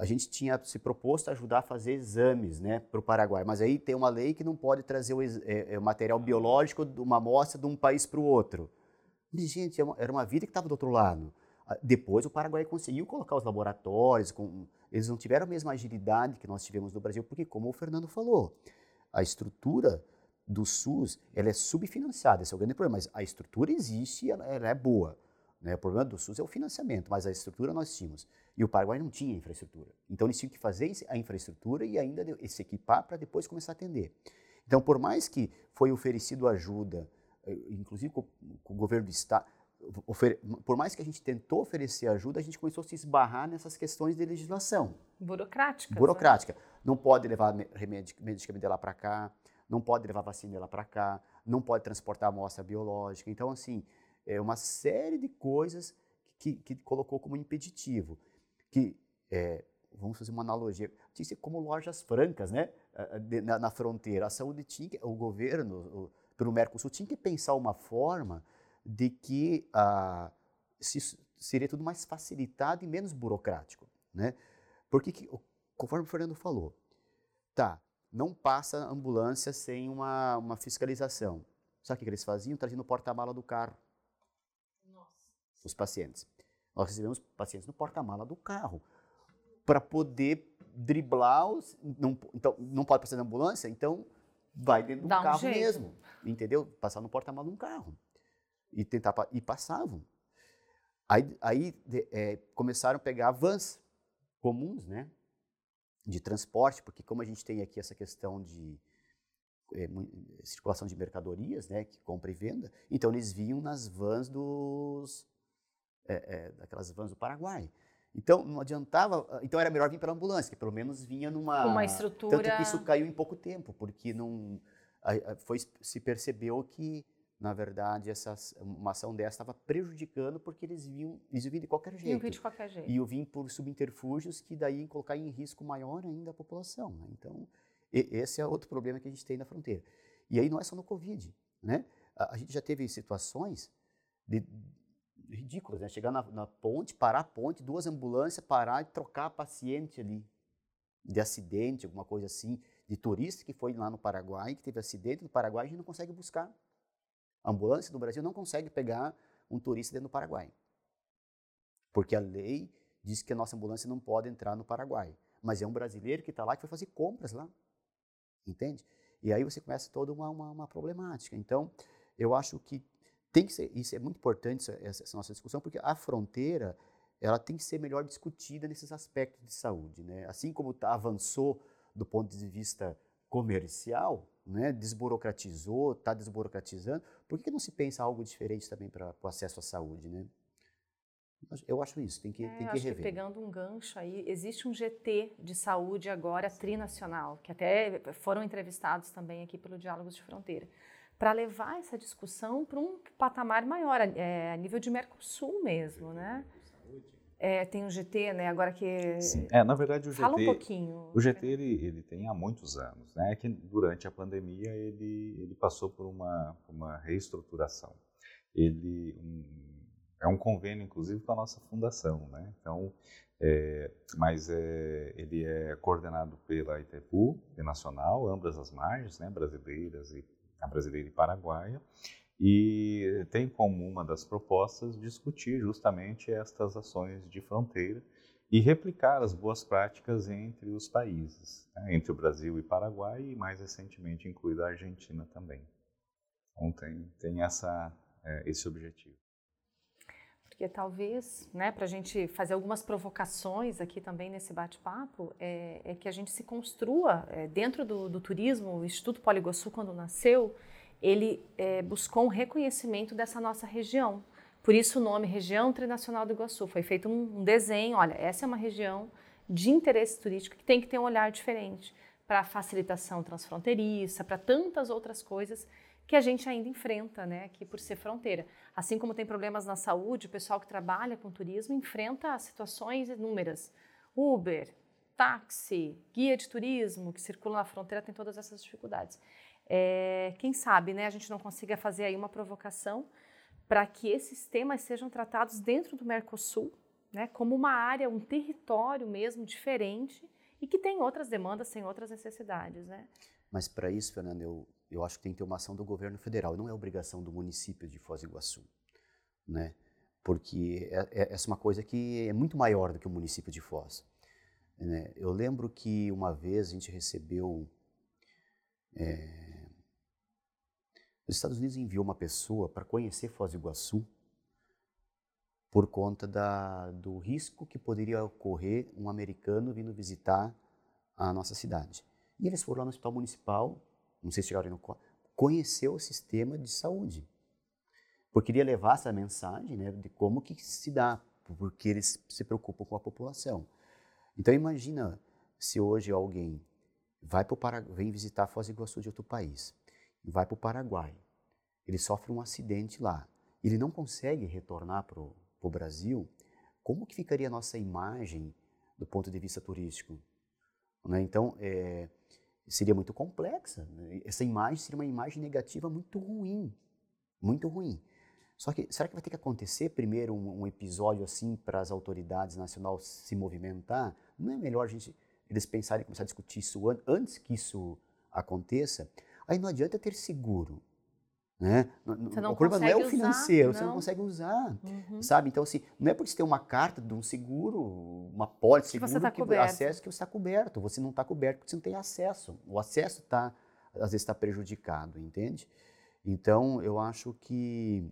a gente tinha se proposto a ajudar a fazer exames né, para o Paraguai, mas aí tem uma lei que não pode trazer o, é, é, o material biológico de uma amostra de um país para o outro. gente, é era uma vida que estava do outro lado. Ah, depois o Paraguai conseguiu colocar os laboratórios, com, eles não tiveram a mesma agilidade que nós tivemos no Brasil, porque, como o Fernando falou, a estrutura do SUS ela é subfinanciada, esse é o grande problema, mas a estrutura existe e ela, ela, é boa. Né? O problema do SUS é o financiamento, mas a estrutura nós tínhamos. E o Paraguai não tinha infraestrutura. Então eles tinham que fazer a infraestrutura e ainda se equipar para depois começar a atender. Então, por mais que foi oferecido ajuda, eh, inclusive com, o governo do Estado, por mais que a gente tentou oferecer ajuda, a gente começou a se esbarrar nessas questões de legislação. Burocrática. Burocrática. Né? Não pode levar remédio, medicamento lá para cá, não pode levar vacina lá para cá, não pode transportar amostra biológica. Então, assim, é uma série de coisas que, que colocou como impeditivo. Que, é, vamos fazer uma analogia, tinha que ser como lojas francas, né? Na, na fronteira. A saúde tinha, o governo, o, pelo Mercosul, tinha que pensar uma forma de que ah, se, seria tudo mais facilitado e menos burocrático. Né? Porque, que, conforme o Fernando falou, tá, não passa ambulância sem uma, uma fiscalização. Sabe o que eles faziam? Traziam no porta-mala do carro. Nossa. Os pacientes. Nós recebemos pacientes no porta-mala do carro para poder driblar os. Não, então, não pode passar na ambulância, então vai dentro do Dá carro um mesmo. Entendeu? Passar no porta-mala de um carro e tentar e passavam. Aí, aí é, começaram a pegar vans comuns, né, de transporte, porque como a gente tem aqui essa questão de é, circulação de mercadorias, né, que compra e venda, então eles vinham nas vans dos é, é, daquelas vans do Paraguai. Então não adiantava, então era melhor vir pela ambulância, que pelo menos vinha numa uma estrutura. Tanto que isso caiu em pouco tempo, porque não foi se percebeu que na verdade, essa, uma ação dessa estava prejudicando porque eles vinham, eles vinham de qualquer jeito. Vir de qualquer jeito. E eu vim por subterfúgios que daí colocar em risco maior ainda a população. Né? Então, esse é outro problema que a gente tem na fronteira. E aí não é só no Covid, né? A, a gente já teve situações de, ridículas, né? Chegar na, na, ponte, parar a ponte, duas ambulâncias, parar e trocar paciente ali de acidente, alguma coisa assim, de turista que foi lá no Paraguai, que teve acidente no Paraguai, a gente não consegue buscar. A ambulância do Brasil não consegue pegar um turista dentro do Paraguai. Porque a lei diz que a nossa ambulância não pode entrar no Paraguai. Mas é um brasileiro que está lá que foi fazer compras lá. Entende? E aí você começa toda uma, uma, uma problemática. Então, eu acho que tem que ser, isso é muito importante essa, essa, nossa discussão, porque a fronteira ela tem que ser melhor discutida nesses aspectos de saúde, né? Assim como tá, avançou do ponto de vista comercial, né? Desburocratizou, está desburocratizando. Por que não se pensa algo diferente também para o acesso à saúde, né? Eu acho isso, tem que, é, tem que rever. Que pegando um gancho aí, existe um GT de saúde agora trinacional, que até foram entrevistados também aqui pelo Diálogos de Fronteira para levar essa discussão para um patamar maior, é, a nível de Mercosul mesmo, né? É, tem o GT, né? Agora que Sim. é na verdade o Fala GT, um pouquinho. O GT ele, ele tem há muitos anos, né? Que durante a pandemia ele ele passou por uma uma reestruturação. Ele um, é um convênio inclusive com a nossa fundação, né? Então é, mas é, ele é coordenado pela Itaipu, nacional, ambas as margens, né, brasileiras e a brasileira e paraguaia, e tem como uma das propostas discutir justamente estas ações de fronteira e replicar as boas práticas entre os países, né, entre o Brasil e Paraguai e mais recentemente incluída a Argentina também. Então tem, tem essa, é, esse objetivo. Porque talvez, né, para a gente fazer algumas provocações aqui também nesse bate-papo, é, é, que a gente se construa é, dentro do, do, turismo. O Instituto Poliguaçu, quando nasceu, ele é, buscou um reconhecimento dessa nossa região. Por isso o nome Região Trinacional do Iguaçu. Foi feito um, um desenho, olha, essa é uma região de interesse turístico que tem que ter um olhar diferente para facilitação transfronteiriça, para tantas outras coisas que a gente ainda enfrenta, né, aqui por ser fronteira. Assim como tem problemas na saúde, o pessoal que trabalha com turismo enfrenta situações inúmeras. Uber, táxi, guia de turismo que circula na fronteira tem todas essas dificuldades. É, quem sabe, né, a gente não consiga fazer aí uma provocação para que esses temas sejam tratados dentro do Mercosul, né, como uma área, um território mesmo diferente e que tem outras demandas, tem outras necessidades, né? Mas para isso, Fernando, eu eu acho que tem que ter uma ação do governo federal, não é obrigação do município de Foz do Iguaçu, né? Porque é, é, essa é uma coisa que é muito maior do que o município de Foz. Né? Eu lembro que uma vez a gente recebeu é, os Estados Unidos enviou uma pessoa para conhecer Foz do Iguaçu por conta da, do risco que poderia ocorrer um americano vindo visitar a nossa cidade. E eles foram lá no hospital municipal não sei se chegaram no conheceu o sistema de saúde. Porque queria levar essa mensagem né, de como que se dá, porque eles se preocupam com a população. Então imagina se hoje alguém vai para o Paraguai, vem visitar Foz do Iguaçu de outro país, vai para o Paraguai, ele sofre um acidente lá, ele não consegue retornar para o Brasil, como que ficaria a nossa imagem do ponto de vista turístico? Né? Então, é, seria muito complexa. Né? Essa imagem seria uma imagem negativa muito ruim, muito ruim. Só que será que vai ter que acontecer primeiro um, um episódio assim para as autoridades nacionais se movimentar? Não é melhor a gente eles pensarem começar a discutir isso an antes que isso aconteça? Aí não adianta ter seguro. Né? o problema não é o financeiro, usar, você não consegue usar, uhum. sabe? Então, assim, não é porque você tem uma carta de um seguro, uma pólice seguro, que, você tá que acesso que você está coberto. Você não está coberto porque você não tem acesso. O acesso tá, às vezes está prejudicado, entende? Então, eu acho que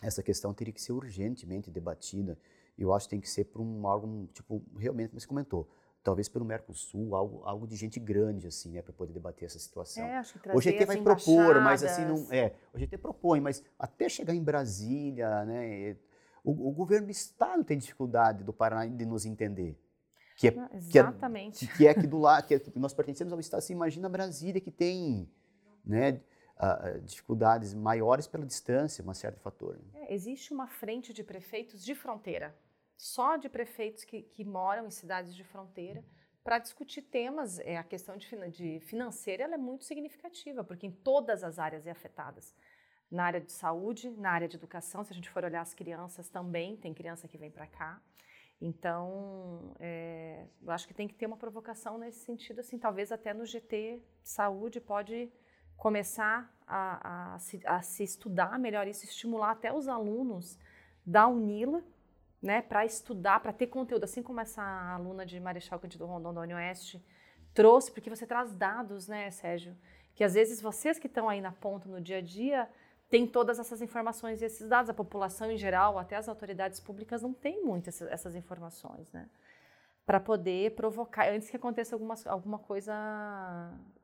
essa questão teria que ser urgentemente debatida. Eu acho que tem que ser para um órgão, tipo, realmente, como você comentou, talvez pelo Mercosul, algo, algo de gente grande, assim, né, para poder debater essa situação. É, acho que o GT vai propor, mas assim, não, é, o GT propõe, mas até chegar em Brasília, né, o, o governo do estado tem dificuldade do Paraná de nos entender. Que é, Exatamente. Que é, que é aqui do lado, que, é, que nós pertencemos ao estado, assim, imagina Brasília que tem, né, Uh, dificuldades maiores pela distância, um certo fator. Né? É, existe uma frente de prefeitos de fronteira só de prefeitos que, que moram em cidades de fronteira para discutir temas. É, a questão de, de financeira é muito significativa, porque em todas as áreas é afetadas. Na área de saúde, na área de educação, se a gente for olhar as crianças também, tem criança que vem para cá. Então, é, eu acho que tem que ter uma provocação nesse sentido, assim, talvez até no GT Saúde pode começar a, a, se, a se estudar melhor isso, estimular até os alunos da UNILA, né, para estudar, para ter conteúdo, assim como essa aluna de Marechal Cândido União Oeste trouxe, porque você traz dados, né, Sérgio, que às vezes vocês que estão aí na ponta no dia a dia tem todas essas informações e esses dados. A população em geral, até as autoridades públicas, não tem muitas essas informações, né? Para poder provocar, antes que aconteça alguma, alguma coisa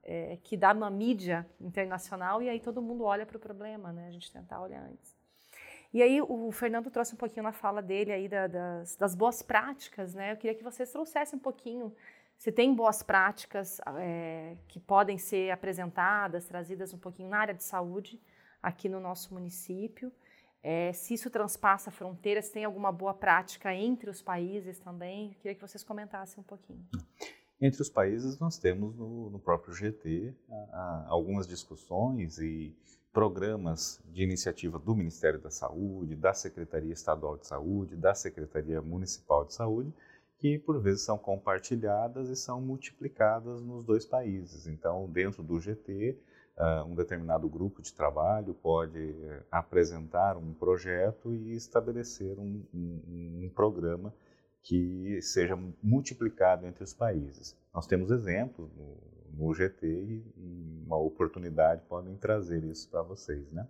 é, que dá uma mídia internacional e aí todo mundo olha para o problema, né? A gente tentar olhar antes. E aí o Fernando trouxe um pouquinho na fala dele aí da, das, das, boas práticas, né? Eu queria que vocês trouxessem um pouquinho se tem boas práticas é, que podem ser apresentadas, trazidas um pouquinho na área de saúde, aqui no nosso município. É, se isso transpassa fronteiras, tem alguma boa prática entre os países também, queria que vocês comentassem um pouquinho. Entre os países, nós temos no, no próprio GT a, a, algumas discussões e programas de iniciativa do Ministério da Saúde, da Secretaria Estadual de Saúde, da Secretaria Municipal de Saúde, que por vezes são compartilhadas e são multiplicadas nos dois países. Então, dentro do GT, uh, um determinado grupo de trabalho pode uh, apresentar um projeto e estabelecer um, um, um programa que seja multiplicado entre os países. Nós temos exemplos no, no GT e, uma oportunidade podem trazer isso para vocês, né?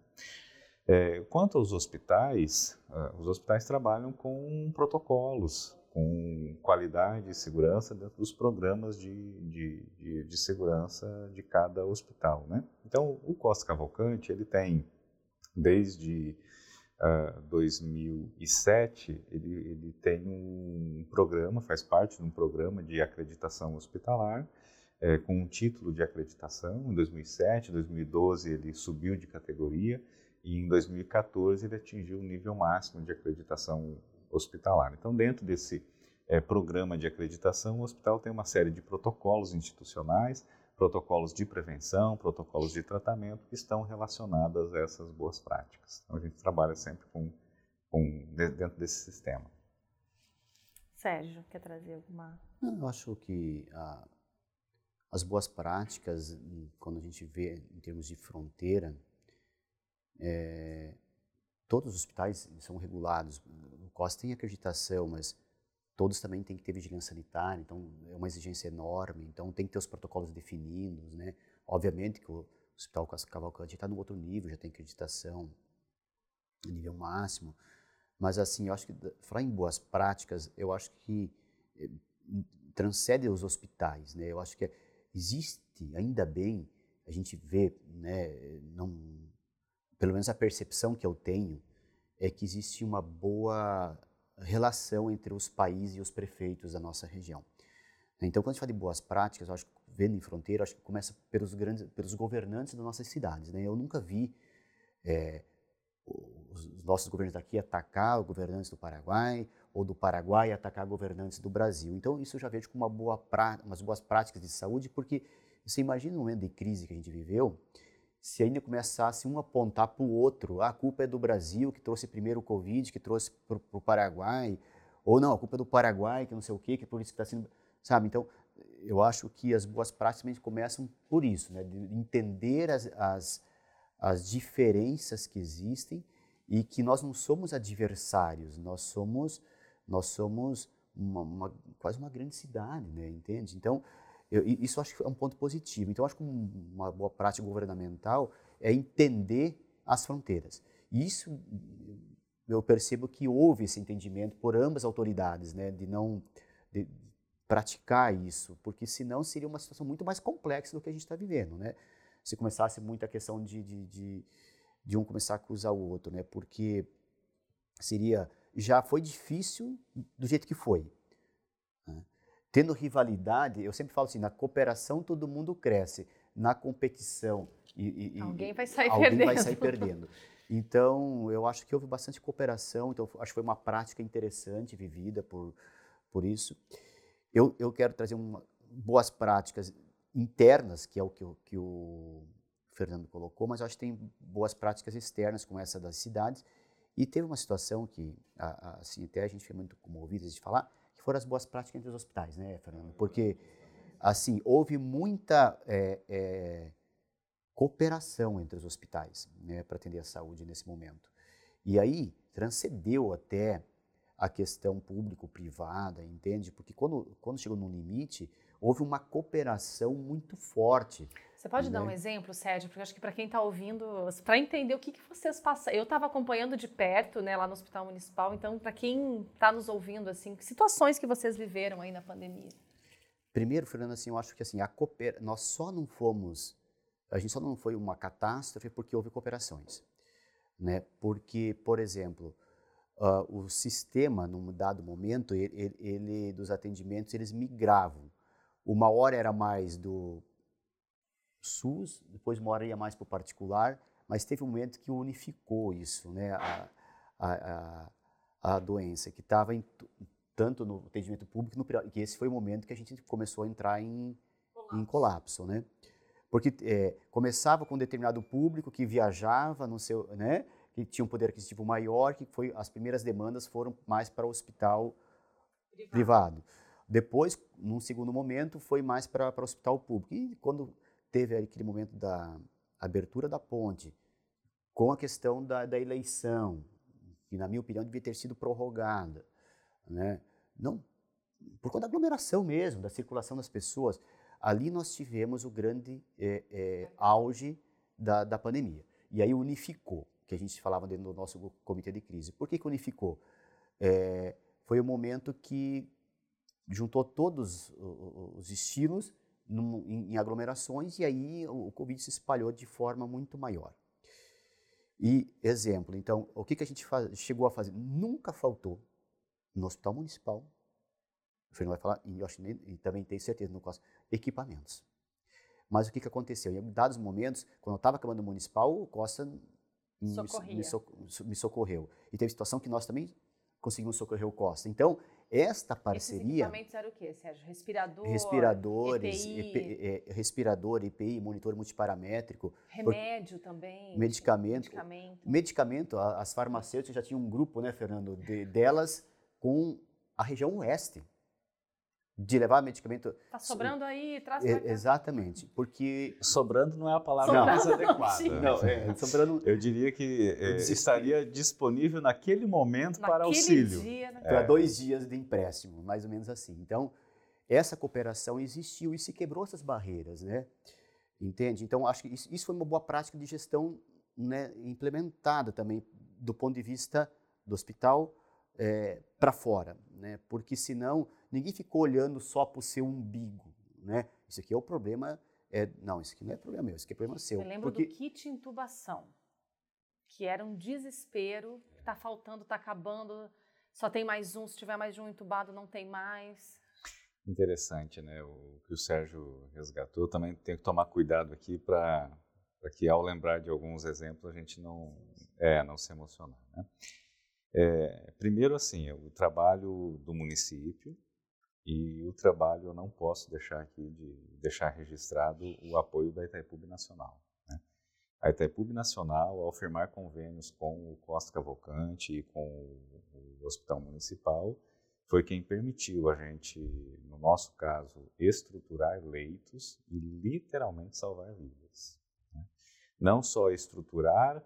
É, quanto aos hospitais, uh, os hospitais trabalham com protocolos com qualidade e segurança dentro dos programas de, de, de, de segurança de cada hospital. Né? Então, o Costa Cavalcante ele tem, desde uh, ah, 2007, ele, ele tem um programa, faz parte de um programa de acreditação hospitalar, é, com um título de acreditação. Em 2007, 2012 ele subiu de categoria e em 2014 ele atingiu o nível máximo de acreditação hospitalar. Então, dentro desse é, programa de acreditação, o hospital tem uma série de protocolos institucionais, protocolos de prevenção, protocolos de tratamento que estão relacionados a essas boas práticas. Então, a gente trabalha sempre com, com dentro desse sistema. Sérgio, quer trazer alguma? Eu acho que a, as boas práticas, quando a gente vê em termos de fronteira, é, todos os hospitais são regulados. O COS tem acreditação, mas todos também têm que ter vigilância sanitária, então é uma exigência enorme, então tem que ter os protocolos definidos, né? Obviamente que o Hospital Cavalcante está no outro nível, já tem acreditação, nível máximo, mas assim, eu acho que, falar em boas práticas, eu acho que eh, transcende os hospitais, né? Eu acho que existe, ainda bem, a gente vê, né, não pelo menos a percepção que eu tenho, é que existe uma boa relação entre os países e os prefeitos da nossa região. Então, quando a gente fala de boas práticas, eu acho que vendo em fronteira, acho que começa pelos grandes, pelos governantes das nossas cidades. Né? Eu nunca vi é, os nossos governantes aqui atacar os governantes do Paraguai ou do Paraguai atacar governantes do Brasil. Então, isso eu já vejo como uma boa pra, umas boas práticas de saúde, porque você imagina um momento de crise que a gente viveu, se ainda começasse um a apontar para o outro, ah, a culpa é do Brasil que trouxe primeiro o Covid, que trouxe para o Paraguai, ou não, a culpa é do Paraguai, que não sei o quê, que por isso que está sendo. Sabe? Então, eu acho que as boas práticas começam por isso, né? de entender as, as, as diferenças que existem e que nós não somos adversários, nós somos, nós somos uma, uma, quase uma grande cidade, né? entende? Então, eu, isso acho que é um ponto positivo. Então, acho que uma boa prática governamental é entender as fronteiras. E isso eu percebo que houve esse entendimento por ambas as autoridades, né, de não de praticar isso, porque senão seria uma situação muito mais complexa do que a gente está vivendo, né? Se começasse muito a questão de, de, de, de um começar a acusar o outro, né? Porque seria já foi difícil do jeito que foi. Né? Tendo rivalidade, eu sempre falo assim, na cooperação todo mundo cresce, na competição e, e alguém vai sair alguém perdendo. vai sair perdendo. Então, eu acho que houve bastante cooperação, então acho que foi uma prática interessante vivida por, por isso. Eu, eu quero trazer uma, boas práticas internas, que é o que, o que o Fernando colocou, mas acho que tem boas práticas externas, como essa das cidades. E teve uma situação que, assim, até a gente foi muito comovido de falar, que foram as boas práticas entre os hospitais, né, Fernando? Porque, assim, houve muita é, é, cooperação entre os hospitais né, para atender a saúde nesse momento. E aí transcendeu até a questão público-privada, entende? Porque quando, quando chegou no limite, houve uma cooperação muito forte Você pode dar um exemplo, Sérgio? Porque acho que para quem está ouvindo, para entender o que, que vocês passam. Eu estava acompanhando de perto, né, lá no Hospital Municipal, então, para quem está nos ouvindo, assim, que situações que vocês viveram aí na pandemia? Primeiro, Fernando, assim, eu acho que assim, a cooper... nós só não fomos, a gente só não foi uma catástrofe porque houve cooperações. Né? Porque, por exemplo, uh, o sistema, num dado momento, ele, ele, dos atendimentos, eles migravam. Uma hora era mais do SUS, depois uma hora ia mais para o particular, mas teve um momento que unificou isso, né? a, a, a, a doença, que estava tanto no atendimento público, no, que esse foi o momento que a gente começou a entrar em colapso, em colapso né? Porque é, começava com um determinado público que viajava no seu, né? que tinha um poder aquisitivo maior, que foi as primeiras demandas foram mais para o hospital privado. privado. Depois, num segundo momento, foi mais para o hospital público. E quando teve aquele momento da abertura da ponte, com a questão da, da eleição, que na minha opinião devia ter sido prorrogada, né? Não, por conta da aglomeração mesmo, da circulação das pessoas, ali nós tivemos o grande é, é, auge da, da pandemia. E aí unificou que a gente falava dentro do nosso comitê de crise. Por que, que unificou? É, foi o momento que juntou todos os estilos num, em, em, aglomerações e aí o, o Covid se espalhou de forma muito maior. E, exemplo, então, o que, que a gente faz, chegou a fazer? Nunca faltou no hospital municipal, o Fernando vai falar, e acho, e também tenho certeza no caso, equipamentos. Mas o que, que aconteceu? Em dados momentos, quando eu estava acabando o municipal, o Costa me, me, me, socorreu. E teve situação que nós também conseguimos socorrer o Costa. Então, esta parceria... Esses equipamentos eram o quê, Sérgio? Respirador, Respiradores, EPI, é, respirador, EPI, monitor multiparamétrico. Remédio por, também. Medicamento. Medicamento. Medicamento, as farmacêuticas já tinham um grupo, né, Fernando, de, delas com a região oeste de levar medicamento. Está sobrando aí, traz para cá. Exatamente, porque... Sobrando não é a palavra não. mais adequada. Não, é, sobrando... Eu diria que é, estaria disponível naquele momento naquele para auxílio. Dia, né? Para dois dias de empréstimo, mais ou menos assim. Então, essa cooperação existiu e se quebrou essas barreiras, né? Entende? Então, acho que isso, isso foi uma boa prática de gestão né, implementada também do ponto de vista do hospital é, para fora, né? Porque senão ninguém ficou olhando só para o seu umbigo, né? Isso aqui é o problema. É, não, isso aqui não é problema meu, isso aqui é problema seu. Eu lembro porque... do kit intubação, que era um desespero. Está faltando, está acabando. Só tem mais um. Se tiver mais de um entubado, não tem mais. Interessante, né? O que o Sérgio resgatou. Também tem que tomar cuidado aqui para que, ao lembrar de alguns exemplos, a gente não, é, não se emocionar, né? É, primeiro, assim, o trabalho do município e o trabalho, eu não posso deixar aqui de deixar registrado o apoio da Itaipu Nacional. Né? A Itaipu Nacional, ao firmar convênios com o Costa Cavalcante e com o Hospital Municipal, foi quem permitiu a gente, no nosso caso, estruturar leitos e literalmente salvar vidas. Né? Não só estruturar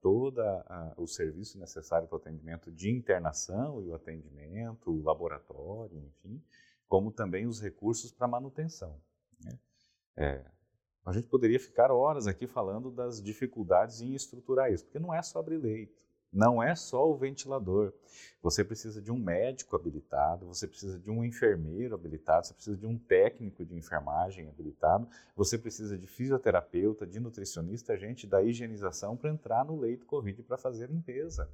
todo o serviço necessário para o atendimento de internação e o atendimento, o laboratório, enfim, como também os recursos para manutenção. Né? É, a gente poderia ficar horas aqui falando das dificuldades em estruturar isso, porque não é só abrir leito. Não é só o ventilador. Você precisa de um médico habilitado, você precisa de um enfermeiro habilitado, você precisa de um técnico de enfermagem habilitado, você precisa de fisioterapeuta, de nutricionista, gente da higienização para entrar no leito Covid para fazer limpeza.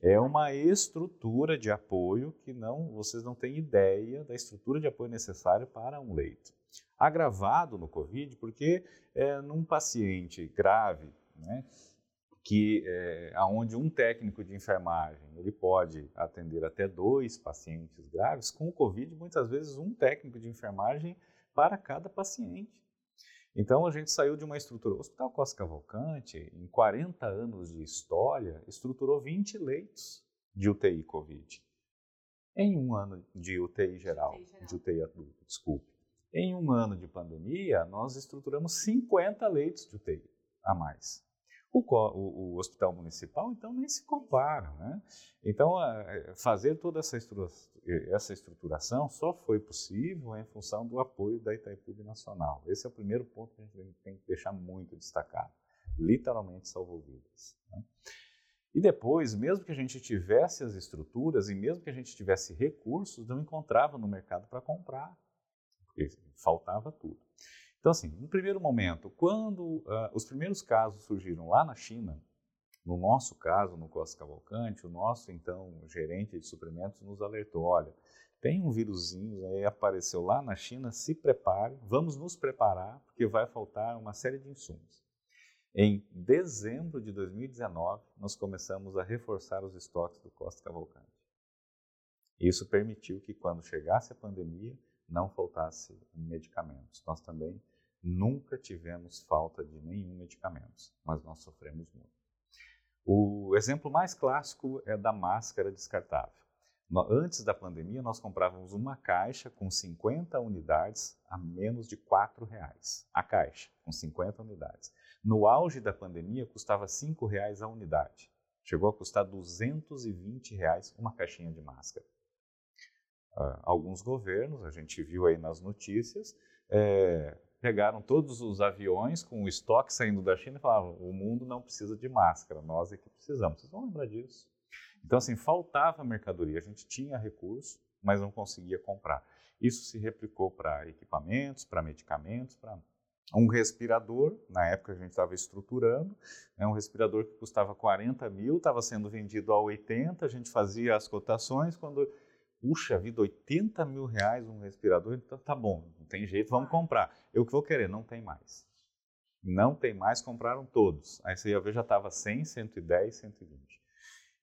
É uma estrutura de apoio que não, vocês não têm ideia da estrutura de apoio necessário para um leito. Agravado no Covid, porque é, num paciente grave, né, que é, aonde um técnico de enfermagem ele pode atender até dois pacientes graves, com o Covid muitas vezes um técnico de enfermagem para cada paciente. Então a gente saiu de uma estrutura. O Hospital Costa Cavalcante, em 40 anos de história, estruturou 20 leitos de UTI Covid. Em um ano de UTI geral, UTI geral. de UTI adulto, desculpe. Em um ano de pandemia, nós estruturamos 50 leitos de UTI a mais. O, o, o, hospital municipal, então, nem se compara. Né? Então, fazer toda essa, essa estruturação só foi possível em função do apoio da Itaipu Nacional. Esse é o primeiro ponto que a gente tem que deixar muito destacado. Literalmente salvou vidas. Né? E depois, mesmo que a gente tivesse as estruturas e mesmo que a gente tivesse recursos, não encontrava no mercado para comprar, porque faltava tudo. Então, assim, no primeiro momento, quando uh, os primeiros casos surgiram lá na China, no nosso caso, no Costa Cavalcante, o nosso, então, gerente de suprimentos nos alertou, olha, tem um vírusinho aí, apareceu lá na China, se prepare, vamos nos preparar, porque vai faltar uma série de insumos. Em dezembro de 2019, nós começamos a reforçar os estoques do Costa Cavalcante. Isso permitiu que, quando chegasse a pandemia, não faltasse medicamentos. Nós também nunca tivemos falta de nenhum medicamento, mas nós sofremos muito. O exemplo mais clássico é da máscara descartável. Antes da pandemia, nós comprávamos uma caixa com 50 unidades a menos de R$ reais. A caixa, com 50 unidades. No auge da pandemia, custava R$ reais a unidade. Chegou a custar 220 reais uma caixinha de máscara. Uh, alguns governos, a gente viu aí nas notícias, é, pegaram todos os aviões com o estoque saindo da China e falavam: o mundo não precisa de máscara, nós é que precisamos. Vocês vão lembrar disso. Então, assim, faltava mercadoria. A gente tinha recurso, mas não conseguia comprar. Isso se replicou para equipamentos, para medicamentos, para um respirador. Na época a gente estava estruturando, né, um respirador que custava 40 mil, estava sendo vendido a 80, a gente fazia as cotações. Quando puxa vida, 80 mil reais um respirador, então tá bom, não tem jeito, vamos comprar. Eu que vou querer, não tem mais. Não tem mais, compraram todos. Aí você ia ver, já estava 100, 110, 120.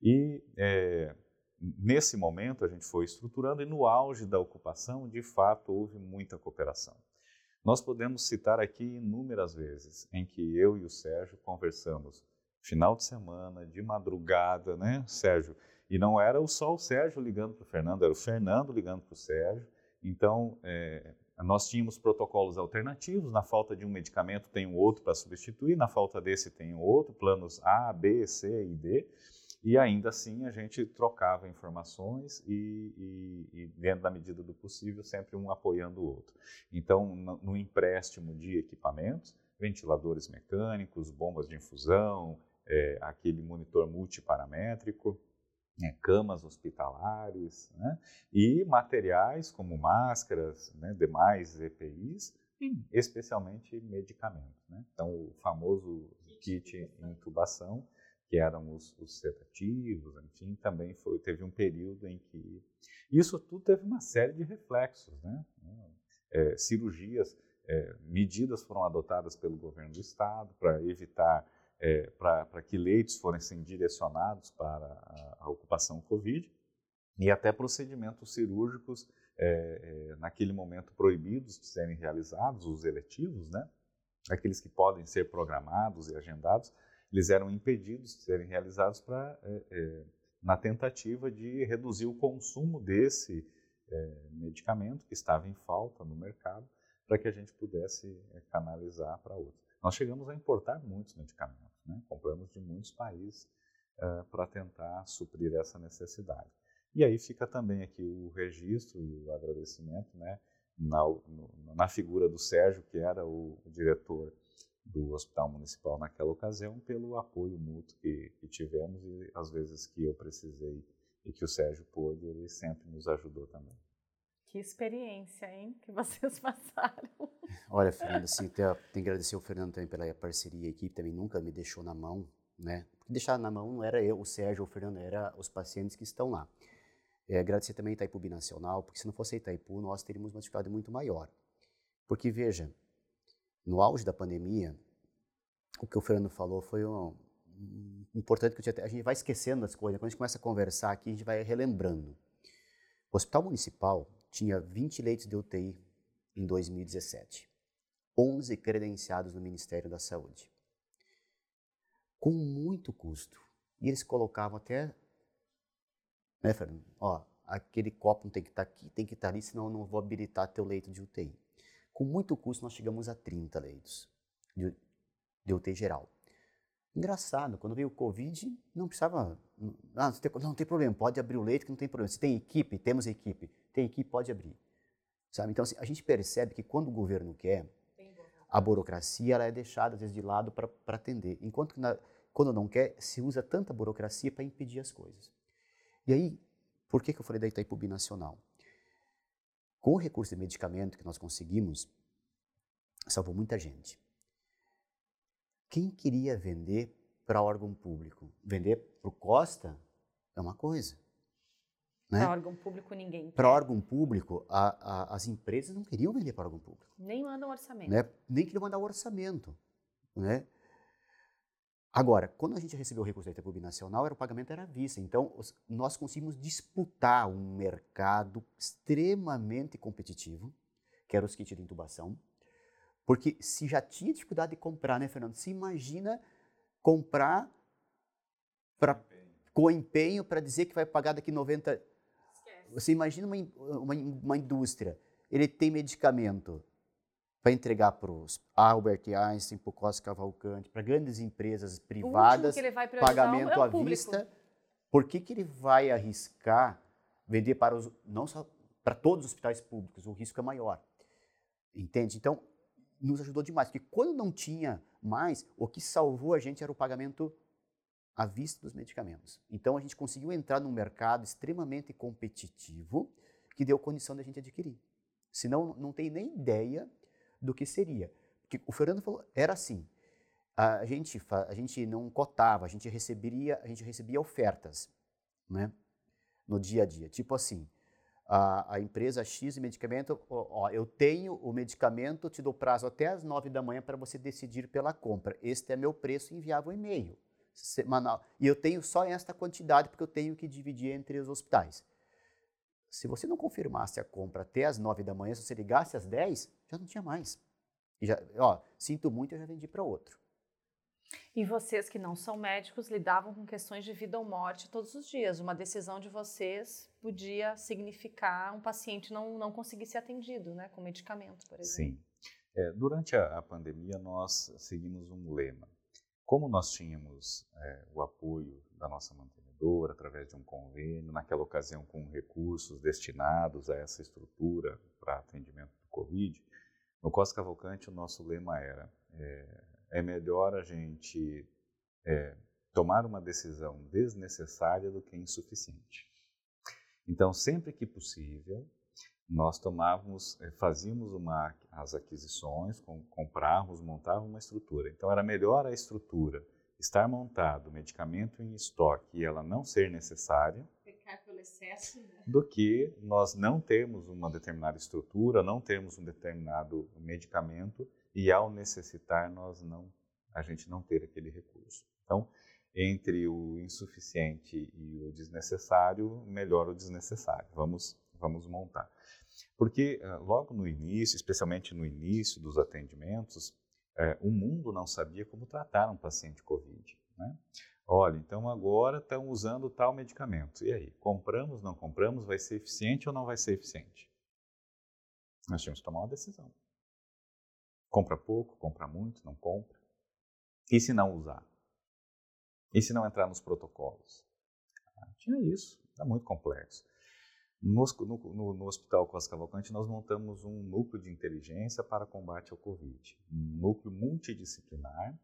E é, nesse momento a gente foi estruturando e no auge da ocupação, de fato, houve muita cooperação. Nós podemos citar aqui inúmeras vezes em que eu e o Sérgio conversamos final de semana, de madrugada, né, Sérgio? E não era só o Sérgio ligando para o Fernando, era o Fernando ligando para o Sérgio. Então, é, nós tínhamos protocolos alternativos. Na falta de um medicamento, tem um outro para substituir. Na falta desse, tem um outro. Planos A, B, C e D. E ainda assim, a gente trocava informações e, e, e dentro da medida do possível, sempre um apoiando o outro. Então, no, no empréstimo de equipamentos, ventiladores mecânicos, bombas de infusão, é, aquele monitor multiparamétrico, né, camas hospitalares né, e materiais como máscaras, né, demais EPIs especialmente medicamentos. Né? Então, o famoso kit intubação, que eram os, os sedativos, enfim, também foi, teve um período em que isso tudo teve uma série de reflexos. Né? É, cirurgias, é, medidas foram adotadas pelo governo do estado para evitar é, para que leitos fossem direcionados para a, a, ocupação Covid e até procedimentos cirúrgicos é, é, naquele momento proibidos de serem realizados, os eletivos, né? aqueles que podem ser programados e agendados, eles eram impedidos de serem realizados para é, é, na tentativa de reduzir o consumo desse é, medicamento que estava em falta no mercado para que a gente pudesse canalizar para outros. Nós chegamos a importar muitos medicamentos. Né? Compramos de muitos países uh, para tentar suprir essa necessidade. E aí fica também aqui o registro e o agradecimento né, na, no, na figura do Sérgio, que era o, o, diretor do Hospital Municipal naquela ocasião, pelo apoio mútuo que, que tivemos e às vezes que eu precisei e que o Sérgio pôde, ele sempre nos ajudou também. Que experiência, hein, que vocês passaram. Olha, Fernando, assim, tenho, que agradecer ao Fernando também pela parceria aqui, também nunca me deixou na mão, né? Porque deixar na mão não era eu, o Sérgio, o Fernando, era os pacientes que estão lá. É, agradecer também a Itaipu Binacional, porque se não fosse a Itaipu, nós teríamos uma dificuldade muito maior. Porque, veja, no auge da pandemia, o que o Fernando falou foi um, um importante que a gente vai esquecendo das coisas. Quando a gente começa a conversar aqui, a gente vai relembrando. O Hospital Municipal tinha 20 leitos de UTI em 2017, 11 credenciados no Ministério da Saúde. Com muito custo. E eles colocavam até, né, Fernando? Ó, aquele copo não tem que estar tá aqui, tem que estar tá ali, senão eu não vou habilitar teu leito de UTI. Com muito custo, nós chegamos a 30 leitos de, de UTI geral. Engraçado, quando veio o Covid, não precisava. Ah, não, tem, não tem problema, pode abrir o leito que não tem problema. Se tem equipe, temos equipe. Tem equipe, pode abrir. Sabe? Então, assim, a gente percebe que quando o governo quer, a burocracia ela é deixada, às vezes, de lado para atender. Enquanto que, na, quando não quer, se usa tanta burocracia para impedir as coisas. E aí, por que, que eu falei da Itaipu Nacional? Com o recurso de medicamento que nós conseguimos, salvou muita gente. Quem queria vender para órgão público? Vender para o Costa é uma coisa. Né? Para órgão público, ninguém. Para órgão público, a, a, as empresas não queriam vender para órgão público. Nem mandam orçamento. Né? Nem queriam mandar o orçamento. Né? Agora, quando a gente recebeu o recurso da Itaipu Nacional, era, o pagamento era à vista. Então, os, nós conseguimos disputar um mercado extremamente competitivo, que era os kits de intubação, porque se já tinha dificuldade de comprar, né, Fernando? Se imagina comprar pra, com empenho para dizer que vai pagar daqui 90. Você imagina uma, uma, uma indústria, ele tem medicamento para entregar para os Albert Einstein, para o Costa Cavalcante, para grandes empresas privadas, pagamento é à público. vista. Por que, que ele vai arriscar vender para os não só para todos os hospitais públicos? O risco é maior. Entende? Então, nos ajudou demais, porque quando não tinha mais, o que salvou a gente era o pagamento à vista dos medicamentos. Então a gente conseguiu entrar num mercado extremamente competitivo que deu condição da gente adquirir. Senão não tem nem ideia do que seria. Porque o Fernando falou, era assim, a gente, a gente não cotava, a gente receberia, a gente recebia ofertas, né, no dia a dia. Tipo assim, a, a empresa X de medicamento, ó, ó, eu tenho o medicamento, te dou prazo até as 9 da manhã para você decidir pela compra. Este é meu preço, enviava um e-mail semanal. E eu tenho só esta quantidade porque eu tenho que dividir entre os hospitais. Se você não confirmasse a compra até as 9 da manhã, se você ligasse às 10, já não tinha mais. E já, ó, sinto muito, eu já vendi para outro. E vocês que não são médicos lidavam com questões de vida ou morte todos os dias. Uma decisão de vocês podia significar um paciente não, não conseguir ser atendido, né, com medicamento, por exemplo. Sim. É, durante a, a, pandemia, nós seguimos um lema. Como nós tínhamos é, o apoio da nossa mantenedora através de um convênio, naquela ocasião com recursos destinados a essa estrutura para atendimento do Covid, no Costa Cavalcante o nosso lema era é, é melhor a gente é, tomar uma decisão desnecessária do que insuficiente. Então, sempre que possível, nós tomávamos, é, fazíamos uma, as aquisições, com, comprávamos, montávamos uma estrutura. Então, era melhor a estrutura estar montado, o medicamento em estoque e ela não ser necessária, excesso, né? do que nós não termos uma determinada estrutura, não termos um determinado medicamento e ao necessitar nós não a gente não ter aquele recurso. Então, entre o insuficiente e o desnecessário, melhor o desnecessário. Vamos vamos montar. Porque ah, logo no início, especialmente no início dos atendimentos, é, o mundo não sabia como tratar um paciente COVID. Né? Olha, então agora estão usando tal medicamento. E aí, compramos, não compramos? Vai ser eficiente ou não vai ser eficiente? Nós tínhamos que tomar uma decisão. Compra pouco, compra muito, não compra? E se não usar? E se não entrar nos protocolos? Ah, tinha isso, era muito complexo. No, no, no, Hospital Costa Cavalcante, nós montamos um núcleo de inteligência para combate ao Covid. Um núcleo multidisciplinar,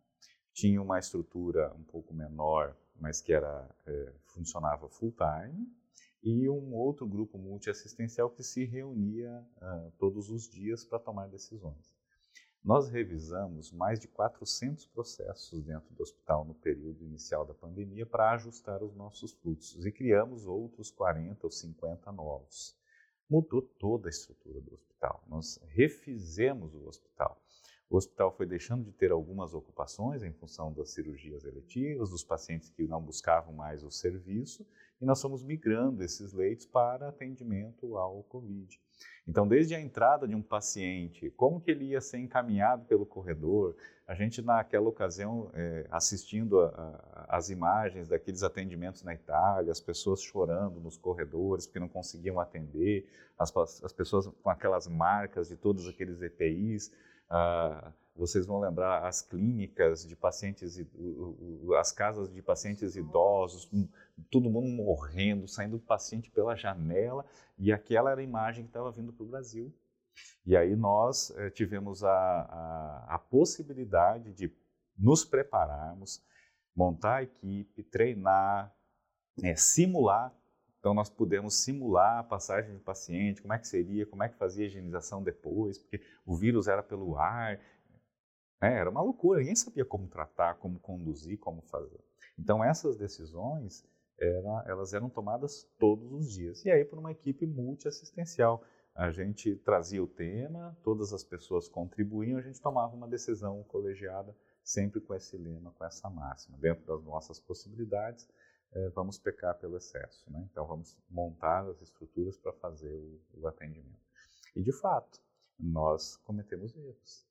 tinha uma estrutura um pouco menor, mas que era, é, funcionava full time, e um outro grupo multiassistencial que se reunia uh, todos os dias para tomar decisões. Nós revisamos mais de 400 processos dentro do hospital no período inicial da pandemia para ajustar os nossos fluxos e criamos outros 40 ou 50 novos. Mudou toda a estrutura do hospital. Nós refizemos o hospital. O hospital foi deixando de ter algumas ocupações em função das cirurgias eletivas, dos pacientes que não buscavam mais o serviço, e nós fomos migrando esses leitos para atendimento ao Covid. Então, desde a entrada de um paciente, como que ele ia ser encaminhado pelo corredor, a gente naquela ocasião é, assistindo as imagens daqueles atendimentos na Itália, as pessoas chorando nos corredores porque não conseguiam atender, as, as pessoas com aquelas marcas de todos aqueles EPIs, Ah, vocês vão lembrar as clínicas de pacientes, as casas de pacientes idosos, todo mundo morrendo, saindo do paciente pela janela, e aquela era a imagem que estava vindo para o Brasil. E aí nós eh, tivemos a, a, a possibilidade de nos prepararmos, montar a equipe, treinar, é, simular. Então, nós pudemos simular a passagem do paciente, como é que seria, como é que fazia a higienização depois, porque o vírus era pelo ar. É, era uma loucura, ninguém sabia como tratar, como conduzir, como fazer. Então, essas decisões, era, elas eram tomadas todos os dias. E aí, por uma equipe multiassistencial. A gente trazia o tema, todas as pessoas contribuíam, a gente tomava uma decisão colegiada, sempre com esse lema, com essa máxima. Dentro das nossas possibilidades, é, vamos pecar pelo excesso. Né? Então, vamos montar as estruturas para fazer o, o, atendimento. E, de fato, nós cometemos erros.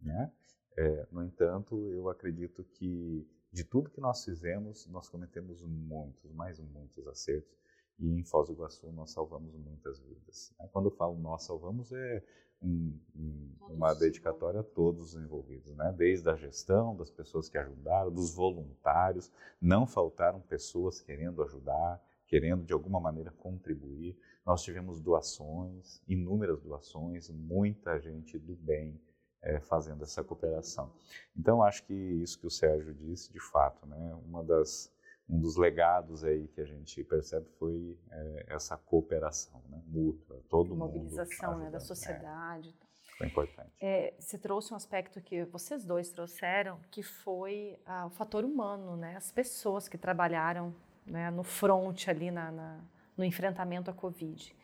Né? É, no entanto, eu acredito que de tudo que nós fizemos, nós cometemos muitos, mais muitos acertos e em Foz do Iguaçu nós salvamos muitas vidas. Né? Quando eu falo nós salvamos, é um, um, uma dedicatória a todos os envolvidos, né? desde a gestão, das pessoas que ajudaram, dos voluntários, não faltaram pessoas querendo ajudar, querendo de alguma maneira contribuir. Nós tivemos doações, inúmeras doações, muita gente do bem é, fazendo essa cooperação. Então, acho que isso que o Sérgio disse, de fato, né, uma das um dos legados aí que a gente percebe foi é, essa cooperação né, mútua, todo mundo mobilização né, da é. sociedade. É, foi importante. É, você trouxe um aspecto que vocês dois trouxeram, que foi ah, o fator humano, né, as pessoas que trabalharam né, no front ali na, na, no enfrentamento à Covid.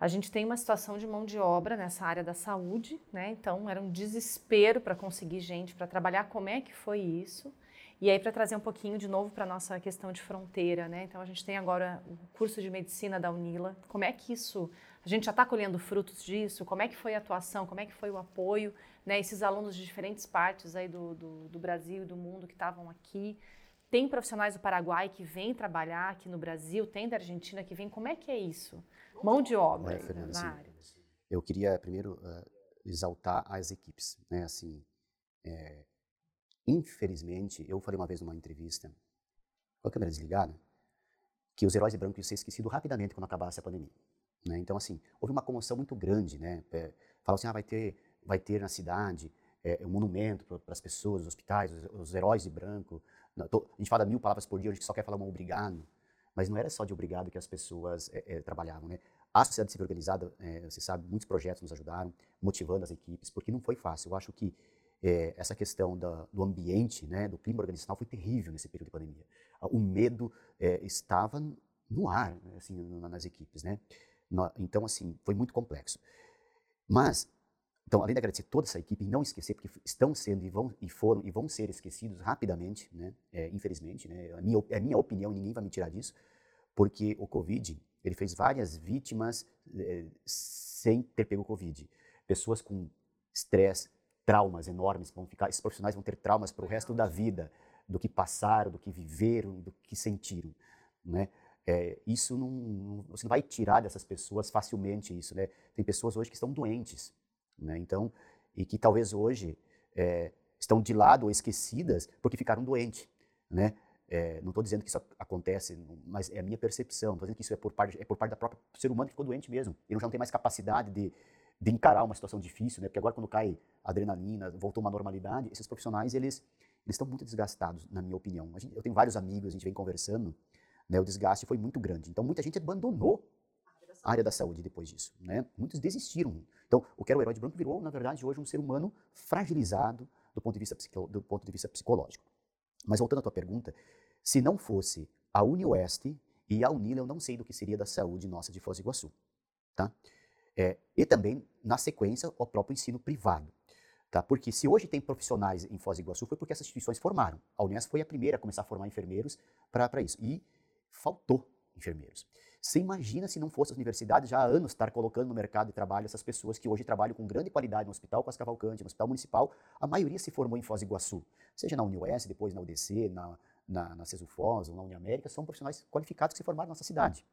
A gente tem uma situação de mão de obra nessa área da saúde, né? Então era um desespero para conseguir gente para trabalhar. Como é que foi isso? E aí, para trazer um pouquinho de novo para nossa questão de fronteira, né? Então, a gente tem agora o curso de medicina da Unila. Como é que isso, a gente já está colhendo frutos disso? Como é que foi a atuação? Como é que foi o apoio? Né? Esses alunos de diferentes partes aí do, do, do Brasil e do mundo que estavam aqui. Tem profissionais do Paraguai que vêm trabalhar aqui no Brasil, tem da Argentina que vem. Como é que é isso? Mão de obra Olha, Fernanda, na área. Eu queria primeiro uh, exaltar as equipes, né? Assim, é, Infelizmente, eu falei uma vez numa entrevista, com a câmera desligada, que os heróis de branco iam ser esquecidos rapidamente quando acabasse a pandemia. Né? Então, assim, houve uma comoção muito grande, né? É, Falaram assim, ah, vai ter, vai ter na cidade é, um monumento para as pessoas, os hospitais, os, os heróis de branco. A gente fala mil palavras por dia, a gente só quer falar um obrigado. Mas não era só de obrigado que as pessoas é, é, trabalhavam, né? A sociedade civil organizada, é, você sabe, muitos projetos nos ajudaram, motivando as equipes, porque não foi fácil. Eu acho que é, essa questão da, do ambiente, né, do clima organizacional foi terrível nesse período de pandemia. O medo é, estava no ar, assim, nas equipes, né? Então, assim, foi muito complexo. Mas, então, além de agradecer toda essa equipe, e não esquecer, porque estão sendo e, vão, e foram e vão ser esquecidos rapidamente, né? É, infelizmente, né? A minha, é a minha opinião, ninguém vai me tirar disso, porque o Covid, ele fez várias vítimas é, sem ter pego Covid. Pessoas com estresse, traumas enormes, vão ficar, esses profissionais vão ter traumas para o resto da vida, do que passaram, do que viveram, do que sentiram, né? É, isso não, não, você não vai tirar dessas pessoas facilmente isso, né? Tem pessoas hoje que estão doentes, né? Então, e que talvez hoje é, estão de lado ou esquecidas porque ficaram doentes, né? É, não estou dizendo que isso acontece, mas é a minha percepção. Estou dizendo que isso é por parte é por parte da própria ser humano que ficou doente mesmo. Ele já não tem mais capacidade de de encarar uma situação difícil, né? Porque agora quando cai adrenalina, voltou uma normalidade, esses profissionais eles eles estão muito desgastados, na minha opinião. Gente, eu tenho vários amigos, a gente vem conversando, né? O desgaste foi muito grande. Então muita gente abandonou a área da saúde depois disso, né? Muitos desistiram. Então o que era o herói de branco virou, na verdade, hoje um ser humano fragilizado do ponto de vista do ponto de vista psicológico. Mas voltando à tua pergunta, se não fosse a UniOeste e a Unila, eu não sei do que seria da saúde nossa de Foz do Iguaçu, tá? É, e também, na sequência, o próprio ensino privado. Tá? Porque se hoje tem profissionais em Foz do Iguaçu, foi porque essas instituições formaram. A Unesp foi a primeira a começar a formar enfermeiros para isso. E faltou enfermeiros. Você imagina se não fosse as universidades já há anos estar colocando no mercado de trabalho essas pessoas que hoje trabalham com grande qualidade no Hospital Costa Cavalcante, no Hospital Municipal, a maioria se formou em Foz do Iguaçu, seja na UniOS, depois na UDC, na, na, na CESUFOS ou na Uniamérica, são profissionais qualificados que se formaram na nossa cidade.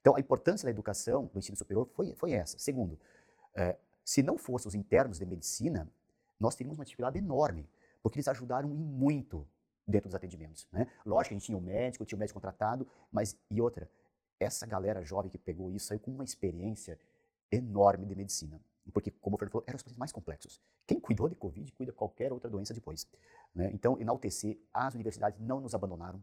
Então, a importância da educação, do ensino superior, foi, foi essa. Segundo, é, se não fossem os internos de medicina, nós teríamos uma dificuldade enorme, porque eles ajudaram muito dentro dos atendimentos. Né? Lógico a gente tinha o um médico, tinha o um médico contratado, mas e outra, essa galera jovem que pegou isso saiu com uma experiência enorme de medicina. Porque, como o Fernando falou, eram os pacientes mais complexos. Quem cuidou de Covid cuida qualquer outra doença depois. Né? Então, enaltecer, as universidades não nos abandonaram.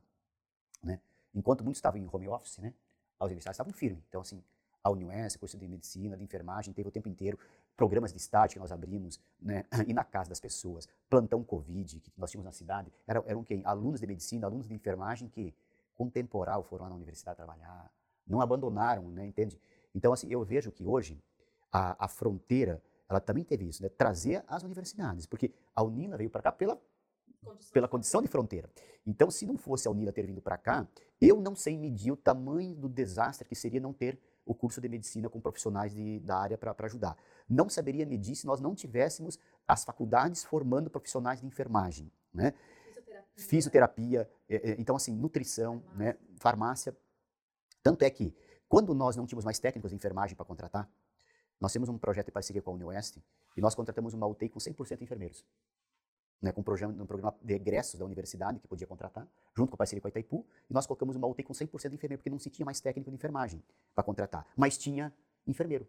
Né? Enquanto muitos estavam em home office, né? as universidades estavam firmes. Então, assim, a UniOS, curso de medicina, de enfermagem, teve o tempo inteiro programas de estágio que nós abrimos, né, e na casa das pessoas, plantão Covid que nós tínhamos na cidade, eram, eram quem? Alunos de medicina, alunos de enfermagem que, com temporal, foram lá na universidade trabalhar, não abandonaram, né, entende? Então, assim, eu vejo que hoje a, a fronteira, ela também teve isso, né, trazer as universidades, porque a Unila veio para cá pela Condição pela condição de fronteira. Então, se não fosse a Unila ter vindo para cá, eu não sei medir o tamanho do desastre que seria não ter o curso de medicina com profissionais de, da área para ajudar. Não saberia medir se nós não tivéssemos as faculdades formando profissionais de enfermagem, né? Fisioterapia. Fisioterapia é, é, então assim, nutrição, farmácia. né? farmácia. Tanto é que, quando nós não tínhamos mais técnicos de enfermagem para contratar, nós temos um projeto de parceria com a UniOeste e nós contratamos uma UTI com 100% enfermeiros né, com um programa, um programa de egressos da universidade que podia contratar, junto com a parceria com a Itaipu, e nós colocamos uma UTI com 100% de enfermeiro, porque não se tinha mais técnico de enfermagem para contratar, mas tinha enfermeiro.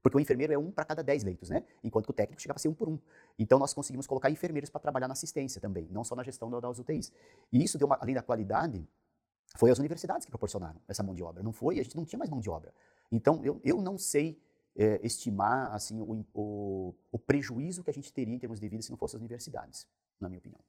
Porque o enfermeiro é um para cada 10 leitos, né? Enquanto que o técnico chegava a ser um por um. Então nós conseguimos colocar enfermeiros para trabalhar na assistência também, não só na gestão das UTIs. E isso deu uma, além da qualidade, foi as universidades que proporcionaram essa mão de obra. Não foi, a gente não tinha mais mão de obra. Então eu, eu não sei é, estimar assim o, o, o, prejuízo que a gente teria em termos de vida se não fossem as universidades, na minha opinião.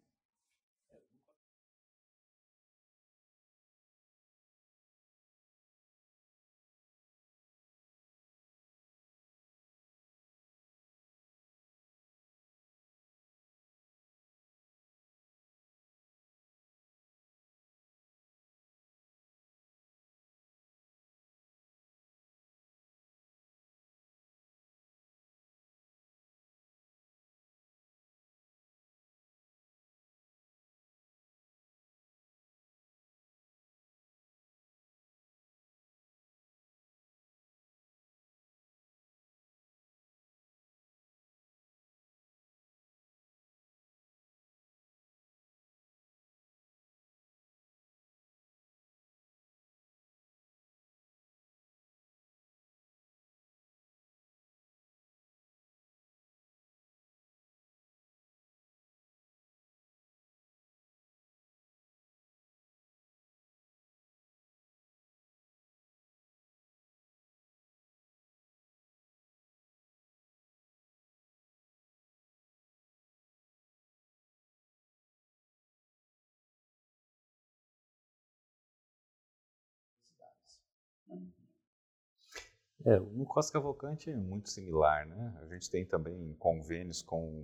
É, o Costa Cavalcante é muito similar, né? A gente tem também convênios com,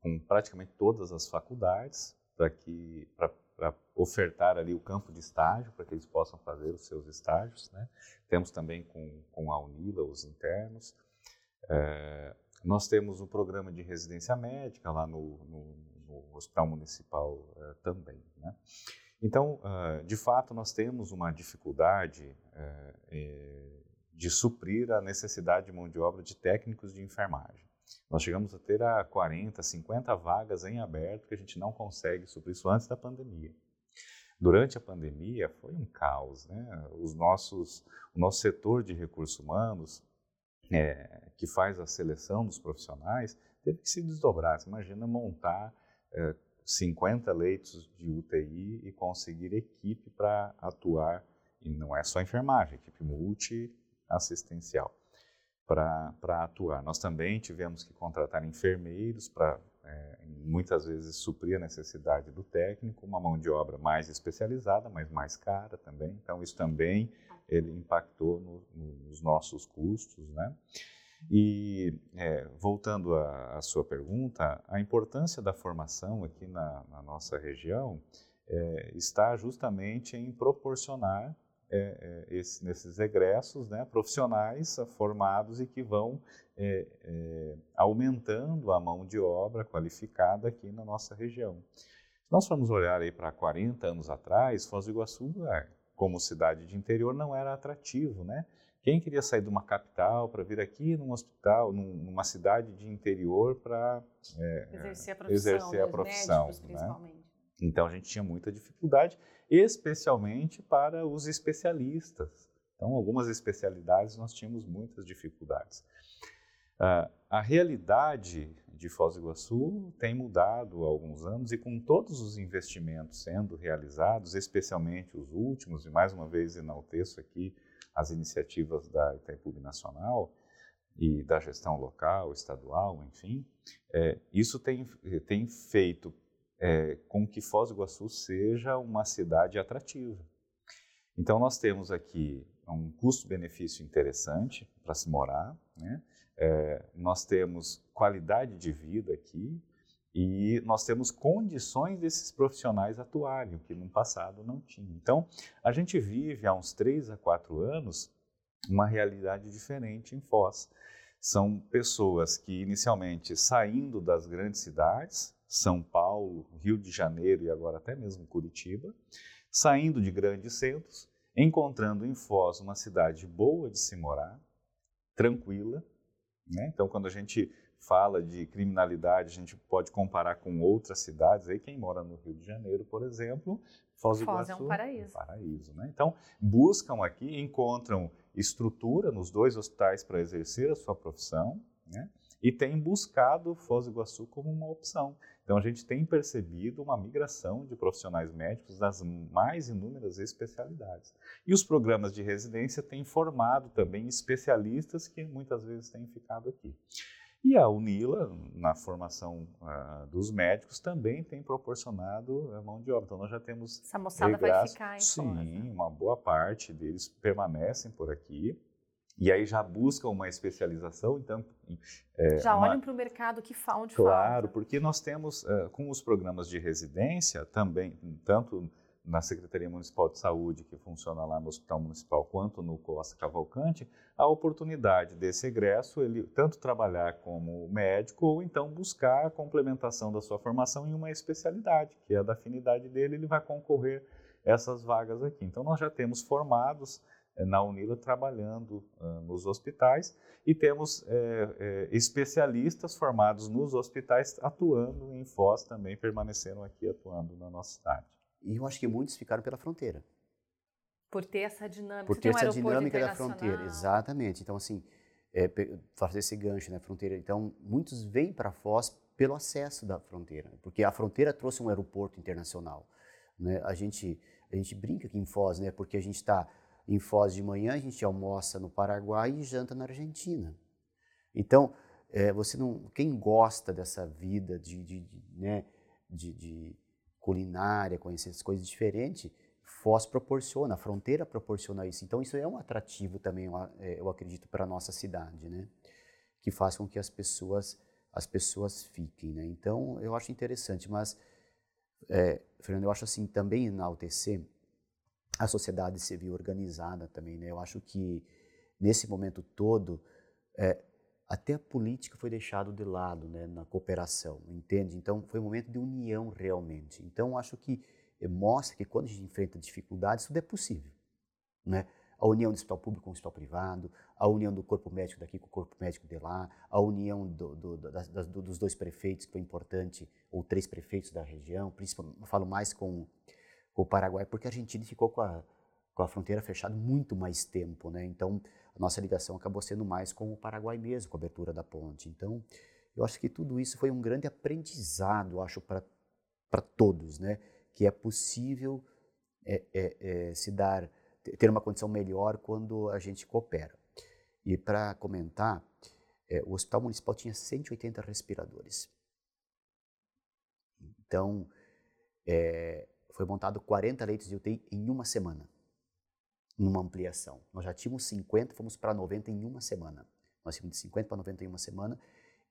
com praticamente todas as faculdades para que para ofertar ali o campo de estágio para que eles possam fazer os seus estágios, né? Temos também com, com a Unila os internos. É, nós temos o programa de residência médica lá no, no, no Hospital Municipal é, também, né? Então, uh, de fato, nós temos uma dificuldade uh, de suprir a necessidade de mão de obra de técnicos de enfermagem. Nós chegamos a ter a 40, 50 vagas em aberto que a gente não consegue suprir isso antes da pandemia. Durante a pandemia foi um caos, né? Os nossos, o nosso setor de recursos humanos, é, que faz a seleção dos profissionais, teve que se desdobrar. Você imagina montar é, 50 leitos de UTI e conseguir equipe para atuar, e não é só enfermagem, equipe multi-assistencial para atuar. Nós também tivemos que contratar enfermeiros para, é, muitas vezes, suprir a necessidade do técnico, uma mão de obra mais especializada, mas mais cara também. Então, isso também ele impactou no, nos nossos custos, né? E é, voltando à, à, sua pergunta, a importância da formação aqui na, na nossa região é, está justamente em proporcionar é, é esse, nesses egressos né, profissionais formados e que vão é, é, aumentando a mão de obra qualificada aqui na nossa região. Se nós formos olhar aí para 40 anos atrás, Foz do Iguaçu, como cidade de interior, não era atrativo, né? Quem queria sair de uma capital para vir aqui num hospital, num, numa cidade de interior para é, exercer a profissão, exercer a profissão médicos, né? principalmente. Então a gente tinha muita dificuldade, especialmente para os especialistas. Então, algumas especialidades nós tínhamos muitas dificuldades. Uh, a realidade de Foz do Iguaçu tem mudado há alguns anos e com todos os investimentos sendo realizados, especialmente os últimos, e mais uma vez enalteço aqui as iniciativas da Itaipu Nacional e da gestão local, estadual, enfim, é, isso tem, tem feito é, com que Foz do Iguaçu seja uma cidade atrativa. Então, nós temos aqui um custo-benefício interessante para se morar, né? É, nós temos qualidade de vida aqui e nós temos condições desses profissionais atuarem, o que no passado não tinha. Então, a gente vive há uns três a quatro anos uma realidade diferente em Foz. São pessoas que inicialmente saindo das grandes cidades, São Paulo, Rio de Janeiro e agora até mesmo Curitiba, saindo de grandes centros, encontrando em Foz uma cidade boa de se morar, tranquila. Né? Então, quando a gente fala de criminalidade, a gente pode comparar com outras cidades. Aí, quem mora no Rio de Janeiro, por exemplo, Foz do Foz Iguaçu é um paraíso. É um paraíso né? Então, buscam aqui, encontram estrutura nos dois hospitais para exercer a sua profissão, né? e têm buscado Foz do Iguaçu como uma opção. Então, a gente tem percebido uma migração de profissionais médicos das mais inúmeras especialidades. E os programas de residência têm formado também especialistas que muitas vezes têm ficado aqui. E a UNILA, na formação uh, dos médicos, também tem proporcionado a mão de obra. Então, nós já temos. Essa moçada vai ficar em Sim, Foz, né? uma boa parte deles permanecem por aqui. E aí já buscam uma especialização, então... É, já uma... olham para o mercado que falta onde Claro, falta. porque nós temos, uh, com os programas de residência também, tanto na Secretaria Municipal de Saúde, que funciona lá no Hospital Municipal, quanto no Costa Cavalcante, a oportunidade desse egresso, ele tanto trabalhar como médico ou então buscar a complementação da sua formação em uma especialidade, que é da afinidade dele, ele vai concorrer essas vagas aqui. Então, nós já temos formados eh, na Unila trabalhando uh, nos hospitais e temos é, é, especialistas formados nos hospitais atuando em Foz também permaneceram aqui atuando na nossa cidade. E eu acho que muitos ficaram pela fronteira. Por ter essa dinâmica. Por ter um essa dinâmica da fronteira, exatamente. Então, assim, é, fazer esse gancho, né, fronteira. Então, muitos vêm para Foz pelo acesso da fronteira, porque a fronteira trouxe um aeroporto internacional. Né? A gente a gente brinca aqui em Foz, né, porque a gente está em Foz de manhã, a gente almoça no Paraguai e janta na Argentina. Então, é, você não, quem gosta dessa vida de, de, de né, de, de culinária, conhecer essas coisas diferentes, Foz proporciona, a fronteira proporciona isso. Então, isso é um atrativo também, é, eu acredito, para a nossa cidade, né? Que faz com que as pessoas, as pessoas fiquem, né? Então, eu acho interessante, mas, é, Fernando, eu acho assim, também na UTC, a sociedade civil organizada também, né? Eu acho que, nesse momento todo, é, até a política foi deixado de lado né, na cooperação, entende? Então foi um momento de união realmente. Então acho que eh, mostra que quando a gente enfrenta dificuldades, tudo é possível, né? A união do hospital público com o hospital privado, a união do corpo médico daqui com o corpo médico de lá, a união do, do, das, das, dos dois prefeitos, que foi importante, ou três prefeitos da região, principalmente, falo mais com, com o Paraguai, porque a Argentina ficou com a, com a fronteira fechada muito mais tempo, né? Então, a nossa ligação acabou sendo mais com o Paraguai mesmo, com a abertura da ponte. Então, eu acho que tudo isso foi um grande aprendizado, acho, para todos, né? Que é possível é, é, é, se dar, ter uma condição melhor quando a gente coopera. E para comentar, é, o Hospital Municipal tinha 180 respiradores. Então, é, foi montado 40 leitos de UTI em uma semana numa ampliação. Nós já tínhamos 50, fomos para 90 em uma semana. Nós tínhamos de 50 para 90 em uma semana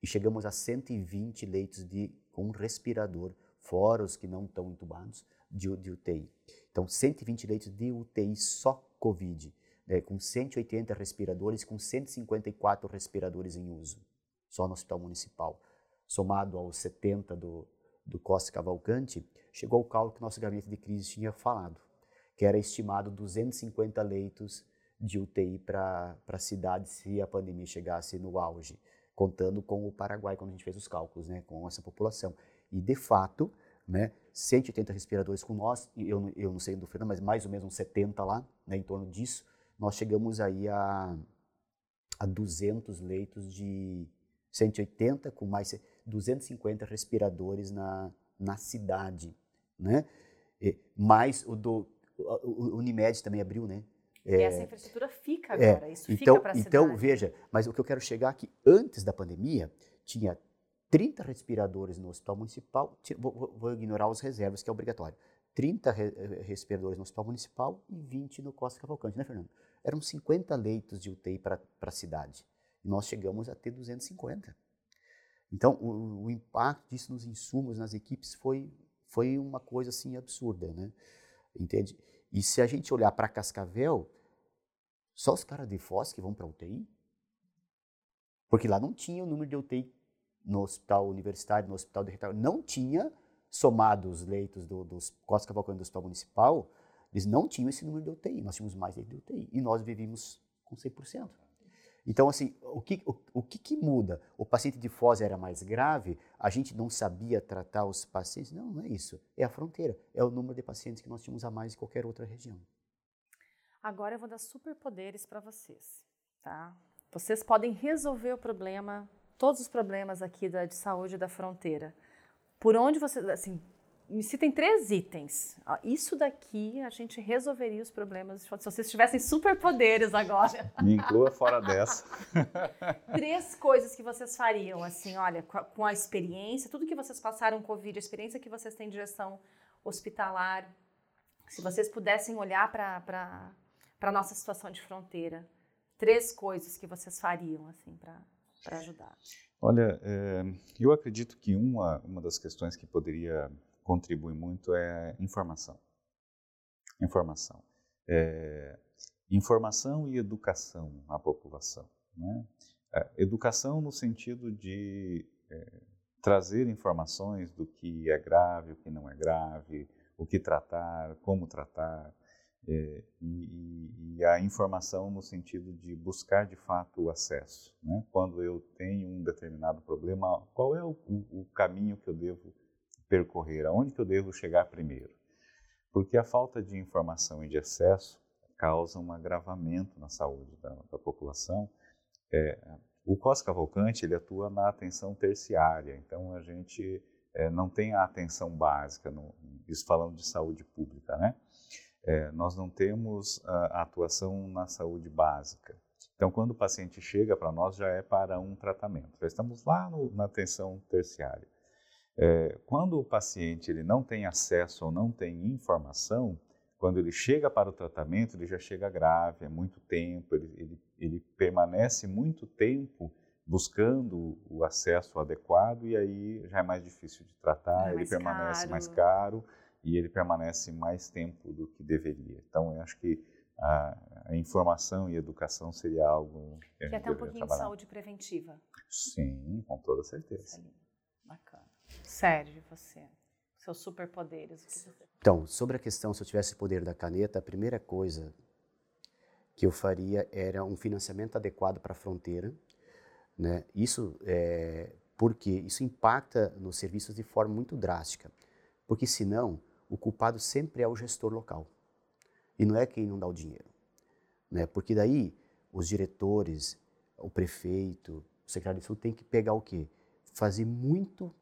e chegamos a 120 leitos de, com respirador, fora os que não estão entubados, de, de UTI. Então, 120 leitos de UTI só Covid, né, com 180 respiradores, com 154 respiradores em uso, só no Hospital Municipal. Somado aos 70 do, do Costa Cavalcante, chegou ao cálculo que nosso gabinete de crise tinha falado que era estimado 250 leitos de UTI para a cidade se a pandemia chegasse no auge, contando com o Paraguai, quando a gente fez os cálculos, né, com essa população. E, de fato, né, 180 respiradores com nós, eu, eu não sei do Fernando, mas mais ou menos uns 70 lá, né, em torno disso, nós chegamos aí a, a 200 leitos de 180 com mais 250 respiradores na, na cidade, né? E, mais o do o Unimed também abriu, né? É, e essa infraestrutura fica é, agora, é, isso então, fica para a. Então, veja, mas o que eu quero chegar aqui, antes da pandemia, tinha 30 respiradores no hospital municipal, vou, vou ignorar os reservas, que é obrigatório. 30 re, eh, respiradores no hospital municipal e 20 no Costa Cavalcante, né, Fernando? Eram 50 leitos de UTI para a cidade. E nós chegamos a ter 250. Então, o, o, impacto disso nos insumos, nas equipes, foi, foi uma coisa assim absurda, né? Entende? E se a gente olhar para Cascavel, só os caras de Foz que vão para UTI? Porque lá não tinha o número de UTI no hospital universitário, no hospital de retalho, não tinha, somado os leitos do, dos Costa Cavalcante do hospital municipal, eles não tinham esse número de UTI, nós tínhamos mais de UTI, e nós vivíamos com 100%. Então, assim, o que, o, o que, que, muda? O paciente de Foz era mais grave, a gente não sabia tratar os pacientes? Não, não é isso. É a fronteira. É o número de pacientes que nós tínhamos a mais em qualquer outra região. Agora eu vou dar superpoderes para vocês, tá? Vocês podem resolver o problema, todos os problemas aqui da, de saúde da fronteira. Por onde vocês, assim, me citem três itens. Isso daqui a gente resolveria os problemas. Se vocês tivessem superpoderes agora. Me inclua fora dessa. três coisas que vocês fariam, assim, olha, com a experiência, tudo que vocês passaram Covid, a experiência que vocês têm de gestão hospitalar. Se vocês pudessem olhar para a nossa situação de fronteira, três coisas que vocês fariam, assim, para ajudar. Olha, é, eu acredito que uma, uma das questões que poderia contribui muito é informação. Informação. É, informação e educação à população. Né? Educação no sentido de é, trazer informações do que é grave, o que não é grave, o que tratar, como tratar, é, e, e, a informação no sentido de buscar de fato o acesso. Né? Quando eu tenho um determinado problema, qual é o, o caminho que eu devo percorrer, aonde que eu devo chegar primeiro. Porque a falta de informação e de acesso causa um agravamento na saúde da, da população. É, o COS Cavalcante ele atua na atenção terciária, então a gente é, não tem a atenção básica, no, isso falando de saúde pública, né? É, nós não temos a, a atuação na saúde básica. Então, quando o paciente chega para nós, já é para um tratamento. Já estamos lá no, na atenção terciária. É, quando o paciente ele não tem acesso ou não tem informação, quando ele chega para o tratamento, ele já chega grave, é muito tempo, ele, ele, ele permanece muito tempo buscando o acesso adequado e aí já é mais difícil de tratar, é ele permanece caro. mais caro e ele permanece mais tempo do que deveria. Então, eu acho que a, a informação e a educação seria algo que, que até um pouquinho trabalhar. de saúde preventiva. Sim, com toda certeza. Bacana. Sérgio, você, seus superpoderes. Então, sobre a questão se eu tivesse o poder da caneta, a primeira coisa que eu faria era um financiamento adequado para a fronteira, né? Isso é porque isso impacta nos serviços de forma muito drástica, porque senão o culpado sempre é o gestor local e não é quem não dá o dinheiro, né? Porque daí os diretores, o prefeito, o secretário de saúde tem que pegar o quê? Fazer muito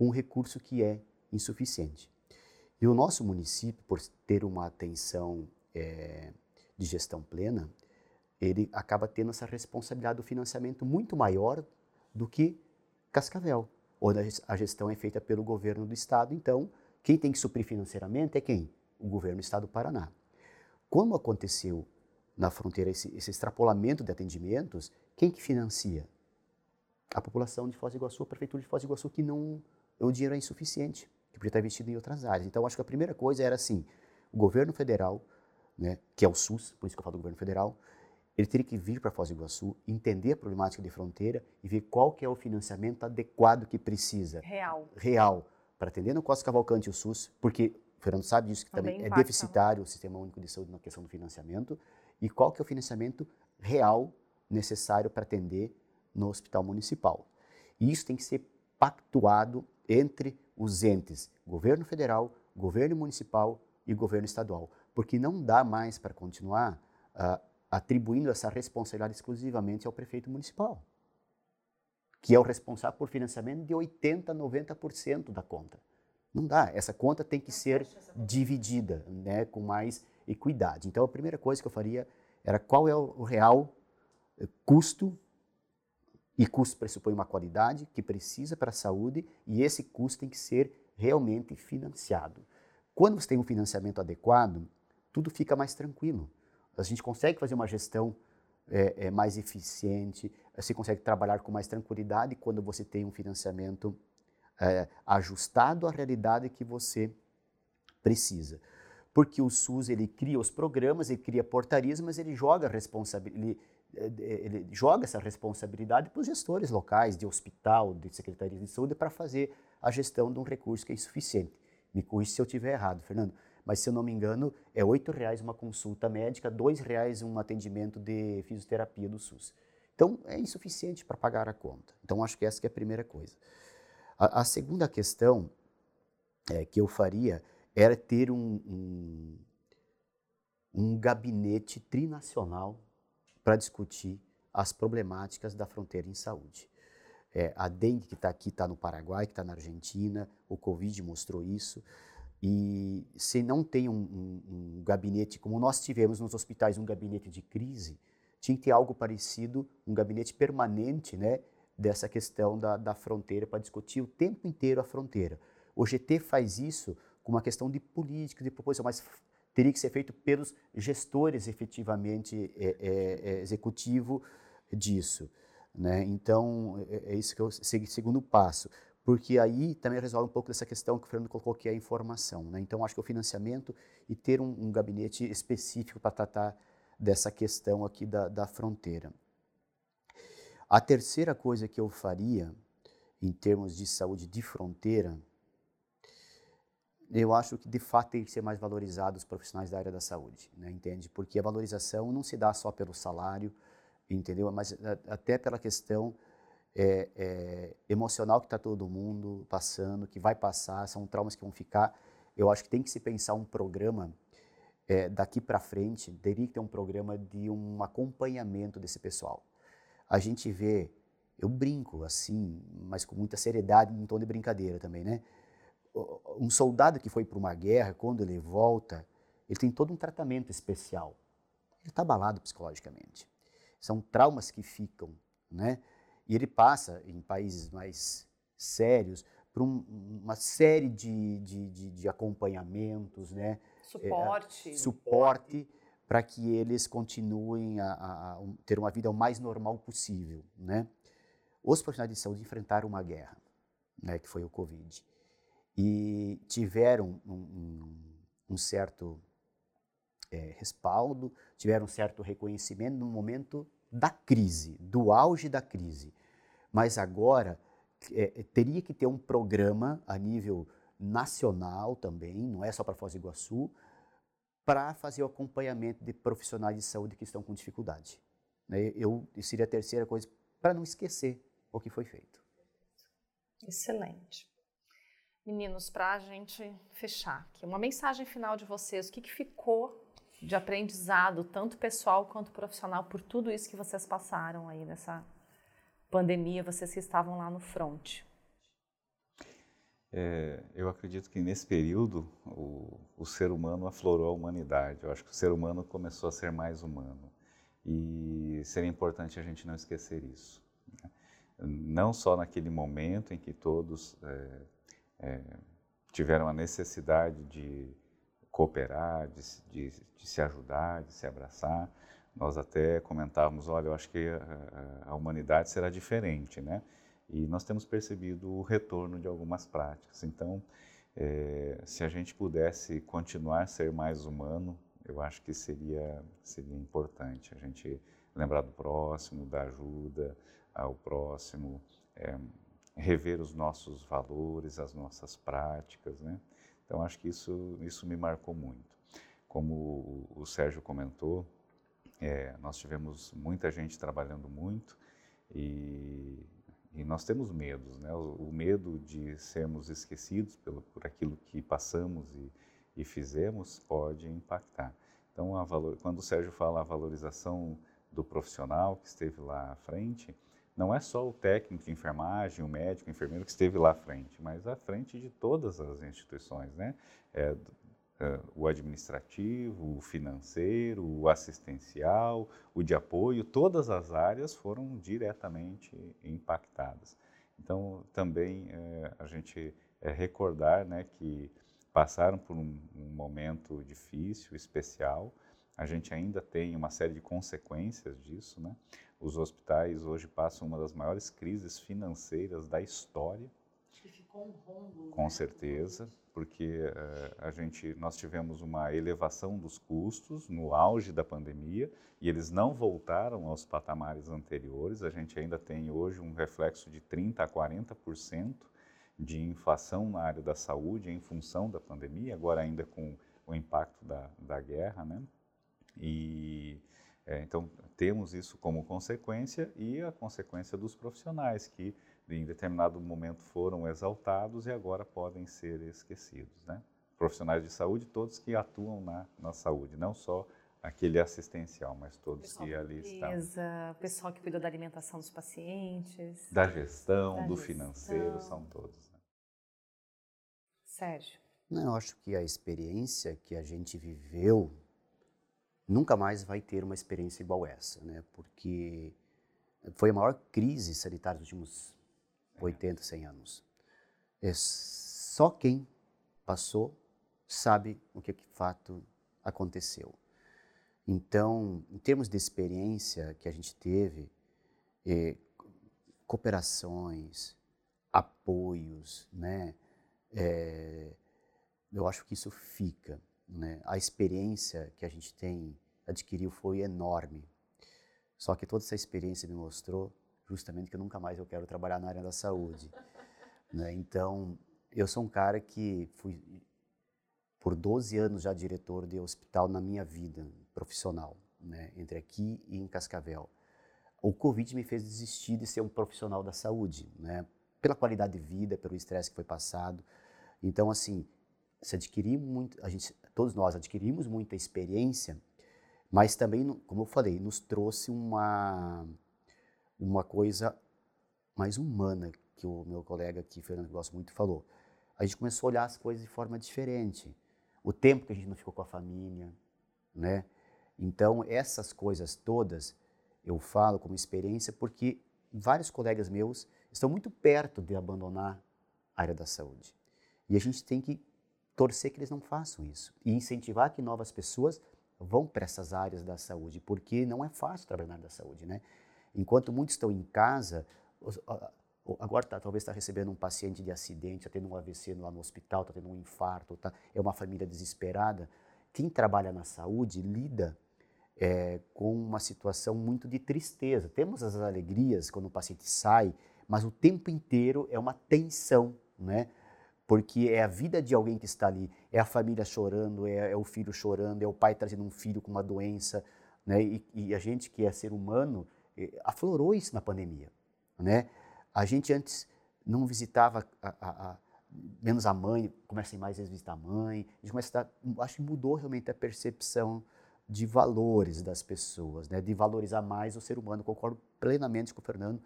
com um recurso que é insuficiente. E o nosso município, por ter uma atenção é, de gestão plena, ele acaba tendo essa responsabilidade do financiamento muito maior do que Cascavel, onde a gestão é feita pelo governo do estado. Então, quem tem que suprir financeiramente é quem? O governo do estado do Paraná. Como aconteceu na fronteira esse, esse extrapolamento de atendimentos, quem que financia? A população de Foz do Iguaçu, a prefeitura de Foz do Iguaçu, que não o dinheiro é insuficiente, que podia estar investido em outras áreas. Então, acho que a primeira coisa era assim, o governo federal, né, que é o SUS, por isso que eu falo do governo federal, ele teria que vir para Foz do Iguaçu, entender a problemática de fronteira e ver qual que é o financiamento adequado que precisa. Real. Real. Para atender no Costa Cavalcante o SUS, porque o Fernando sabe disso, que também, também é deficitário o Sistema Único de Saúde na questão do financiamento, e qual que é o financiamento real necessário para atender no hospital municipal. E isso tem que ser pactuado entre os entes, governo federal, governo municipal e governo estadual, porque não dá mais para continuar uh, atribuindo essa responsabilidade exclusivamente ao prefeito municipal, que é o responsável por financiamento de 80, 90% da conta. Não dá, essa conta tem que ser dividida, né, com mais equidade. Então a primeira coisa que eu faria era qual é o real eh, custo e custo pressupõe uma qualidade que precisa para a saúde e esse custo tem que ser realmente financiado. Quando você tem um financiamento adequado, tudo fica mais tranquilo. A gente consegue fazer uma gestão é, é, mais eficiente, você consegue trabalhar com mais tranquilidade quando você tem um financiamento é, ajustado à realidade que você precisa. Porque o SUS ele cria os programas, ele cria portarias, mas ele joga responsabilidade, é, é, ele joga essa responsabilidade para os gestores locais, de hospital, de secretaria de saúde, para fazer a gestão de um recurso que é insuficiente. Me corrija se eu estiver errado, Fernando. Mas, se eu não me engano, é R$ reais uma consulta médica, R$ reais um atendimento de fisioterapia do SUS. Então, é insuficiente para pagar a conta. Então, acho que essa que é a primeira coisa. A, a segunda questão é, que eu faria era ter um, um, um gabinete trinacional para discutir as problemáticas da fronteira em saúde. É, a dengue que está aqui está no Paraguai, que está na Argentina, o Covid mostrou isso. E se não tem um, um, um, gabinete, como nós tivemos nos hospitais, um gabinete de crise, tinha que ter algo parecido, um gabinete permanente né, dessa questão da, da fronteira, para discutir o tempo inteiro a fronteira. O GT faz isso com uma questão de política, de proposição, mas teria que ser feito pelos gestores efetivamente é, é, é, executivo disso. Né? Então, é, é isso que eu segui, segundo passo, porque aí também resolve um pouco dessa questão que o Fernando colocou, que é a informação. Né? Então, acho que o financiamento e ter um, um gabinete específico para tratar dessa questão aqui da, da fronteira. A terceira coisa que eu faria, em termos de saúde de fronteira, eu acho que de fato tem que ser mais valorizados os profissionais da área da saúde, né, entende? Porque a valorização não se dá só pelo salário, entendeu? Mas até pela questão é, é, emocional que está todo mundo passando, que vai passar, são traumas que vão ficar. Eu acho que tem que se pensar um programa é, daqui para frente, teria que ter um programa de um acompanhamento desse pessoal. A gente vê, eu brinco assim, mas com muita seriedade, em tom de brincadeira também, né? Um soldado que foi para uma guerra, quando ele volta, ele tem todo um tratamento especial. Ele está abalado psicologicamente. São traumas que ficam, né? E ele passa, em países mais sérios, por um, uma série de, de, de, de, acompanhamentos, né? Suporte. É, suporte para que eles continuem a, a, a, ter uma vida o mais normal possível, né? Os profissionais de saúde enfrentaram uma guerra, né? Que foi o Covid e tiveram um, um, um certo é, respaldo, tiveram um certo reconhecimento no momento da crise, do auge da crise. Mas agora é, teria que ter um programa a nível nacional também, não é só para Foz do Iguaçu, para fazer o acompanhamento de profissionais de saúde que estão com dificuldade. Né? Eu seria a terceira coisa para não esquecer o que foi feito. Excelente. Meninos, para a gente fechar aqui, uma mensagem final de vocês, o que, que ficou de aprendizado, tanto pessoal quanto profissional, por tudo isso que vocês passaram aí nessa pandemia, vocês que estavam lá no front? É, eu acredito que nesse período o, o, ser humano aflorou a humanidade. Eu acho que o ser humano começou a ser mais humano. E seria importante a gente não esquecer isso. Né? Não só naquele momento em que todos é, é, tiveram a necessidade de cooperar, de, de, de, se ajudar, de se abraçar. Nós até comentávamos, olha, eu acho que a, a, humanidade será diferente, né? E nós temos percebido o retorno de algumas práticas. Então, é, se a gente pudesse continuar a ser mais humano, eu acho que seria, seria importante a gente lembrar do próximo, da ajuda ao próximo, é, rever os nossos valores, as nossas práticas, né? Então acho que isso isso me marcou muito. Como o Sérgio comentou, É, nós tivemos muita gente trabalhando muito e, e nós temos medos, né? O, o, medo de sermos esquecidos pelo, por aquilo que passamos e, e fizemos pode impactar. Então, valor, quando o Sérgio fala a valorização do profissional que esteve lá à frente, não é só o técnico de enfermagem, o médico, o enfermeiro que esteve lá à frente, mas à frente de todas as instituições, né? É, é, o administrativo, o financeiro, o assistencial, o de apoio, todas as áreas foram diretamente impactadas. Então, também é, a gente é, recordar né, que passaram por um, um, momento difícil, especial. A gente ainda tem uma série de consequências disso. Né? Os hospitais hoje passam uma das maiores crises financeiras da história. Que ficou um rombo. Com né? certeza porque uh, a gente, nós tivemos uma elevação dos custos no auge da pandemia e eles não voltaram aos patamares anteriores. A gente ainda tem hoje um reflexo de 30% a 40% de inflação na área da saúde em função da pandemia, agora ainda com o impacto da, da guerra, né? E é, então temos isso como consequência e a consequência dos profissionais que em determinado momento foram exaltados e agora podem ser esquecidos. Né? Profissionais de saúde, todos que atuam na, na saúde, não só aquele assistencial, mas todos que ali estão. O pessoal que cuida da alimentação dos pacientes. Da gestão, da do gestão. financeiro, são todos. Né? Sérgio. Não, eu acho que a experiência que a gente viveu nunca mais vai ter uma experiência igual essa, né? Porque foi a maior crise sanitária dos últimos 80, 100 anos. É só quem passou sabe o que de fato aconteceu. Então, em termos de experiência que a gente teve, é, cooperações, apoios, né? É, eu acho que isso fica. Né? A experiência que a gente tem adquiriu foi enorme. Só que toda essa experiência me mostrou justamente que nunca mais eu quero trabalhar na área da saúde. Né? Então, eu sou um cara que fui por 12 anos já diretor de hospital na minha vida profissional, né? entre aqui e em Cascavel. O Covid me fez desistir de ser um profissional da saúde, né? pela qualidade de vida, pelo estresse que foi passado. Então, assim, se adquirir muito, a gente, todos nós adquirimos muita experiência, mas também, como eu falei, nos trouxe uma uma coisa mais humana que o meu colega aqui, Fernando, que gosto muito, falou. A gente começou a olhar as coisas de forma diferente. O tempo que a gente não ficou com a família, né? Então, essas coisas todas eu falo como experiência porque vários colegas meus estão muito perto de abandonar a área da saúde. E a gente tem que torcer que eles não façam isso e incentivar que novas pessoas vão para essas áreas da saúde, porque não é fácil trabalhar na área da saúde, né? Enquanto muitos estão em casa, agora tá, talvez está recebendo um paciente de acidente, está tendo um AVC lá no hospital, está tendo um infarto, tá, é uma família desesperada. Quem trabalha na saúde lida é, com uma situação muito de tristeza. Temos as alegrias quando o paciente sai, mas o tempo inteiro é uma tensão, né? Porque é a vida de alguém que está ali, é a família chorando, é, é o filho chorando, é o pai trazendo um filho com uma doença, né? E, e a gente que é ser humano aflorou isso na pandemia, né? A gente antes não visitava a, a, a, menos a mãe, começa a mais vezes visitar a mãe, a gente começa a, acho que mudou realmente a percepção de valores das pessoas, né? De valorizar mais o ser humano. Concordo plenamente com o Fernando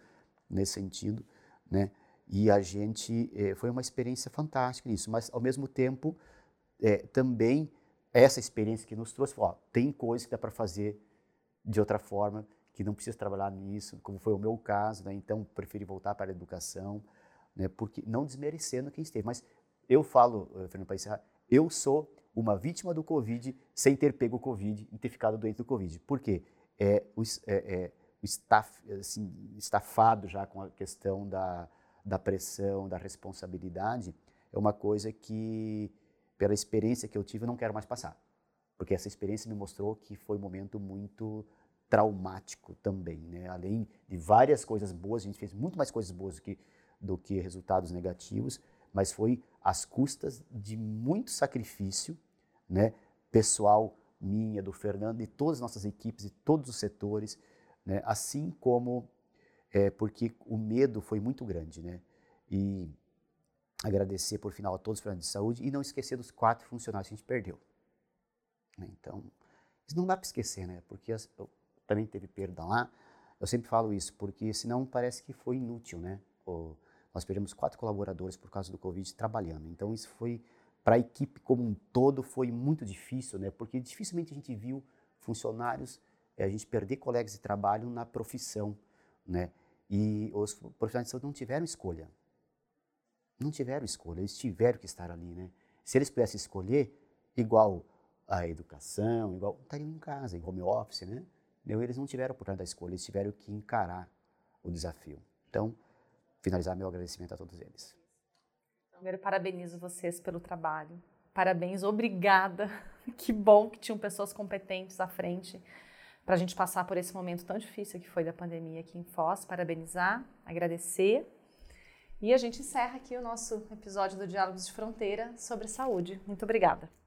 nesse sentido, né? E a gente eh, foi uma experiência fantástica nisso, mas ao mesmo tempo eh, também essa experiência que nos trouxe, ó, tem coisas que dá para fazer de outra forma que não precisa trabalhar nisso, como foi o meu caso, né? então preferi voltar para a educação, né? porque não desmerecendo quem esteve. Mas eu falo, eh, Fernando, para encerrar, eu sou uma vítima do Covid sem ter pego o Covid e ter ficado doente do Covid. Por quê? É, o, é, é, o staff, assim, estafado já com a questão da, da pressão, da responsabilidade, é uma coisa que, pela experiência que eu tive, eu não quero mais passar. Porque essa experiência me mostrou que foi um momento muito traumático também, né? Além de várias coisas boas, a gente fez muito mais coisas boas do que, do que resultados negativos, mas foi às custas de muito sacrifício, né? Pessoal minha, do Fernando, de todas as nossas equipes, de todos os setores, né? assim como é, porque o medo foi muito grande. Né? E agradecer, por final, a todos os profissionais de saúde e não esquecer dos quatro funcionários que a gente perdeu. Né? Então, isso não dá para esquecer, né? porque as, eu, também teve perda lá. Eu sempre falo isso, porque senão parece que foi inútil. Né? Nós perdemos quatro colaboradores por causa do Covid trabalhando. Então, isso foi para a equipe como um todo foi muito difícil, né? Porque dificilmente a gente viu funcionários, é, a gente perder colegas de trabalho na profissão, né? E os profissionais de saúde não tiveram escolha. Não tiveram escolha, eles tiveram que estar ali, né? Se eles pudessem escolher, igual a educação, igual, estariam em casa, em home office, né? Eles não tiveram oportunidade da escolha, eles tiveram que encarar o desafio. Então, finalizar meu agradecimento a todos eles. Primeiro, parabenizo vocês pelo trabalho. Parabéns, obrigada. Que bom que tinham pessoas competentes à frente para a gente passar por esse momento tão difícil que foi da pandemia aqui em Foz. Parabenizar, agradecer. E a gente encerra aqui o nosso episódio do Diálogos de Fronteira sobre saúde. Muito obrigada.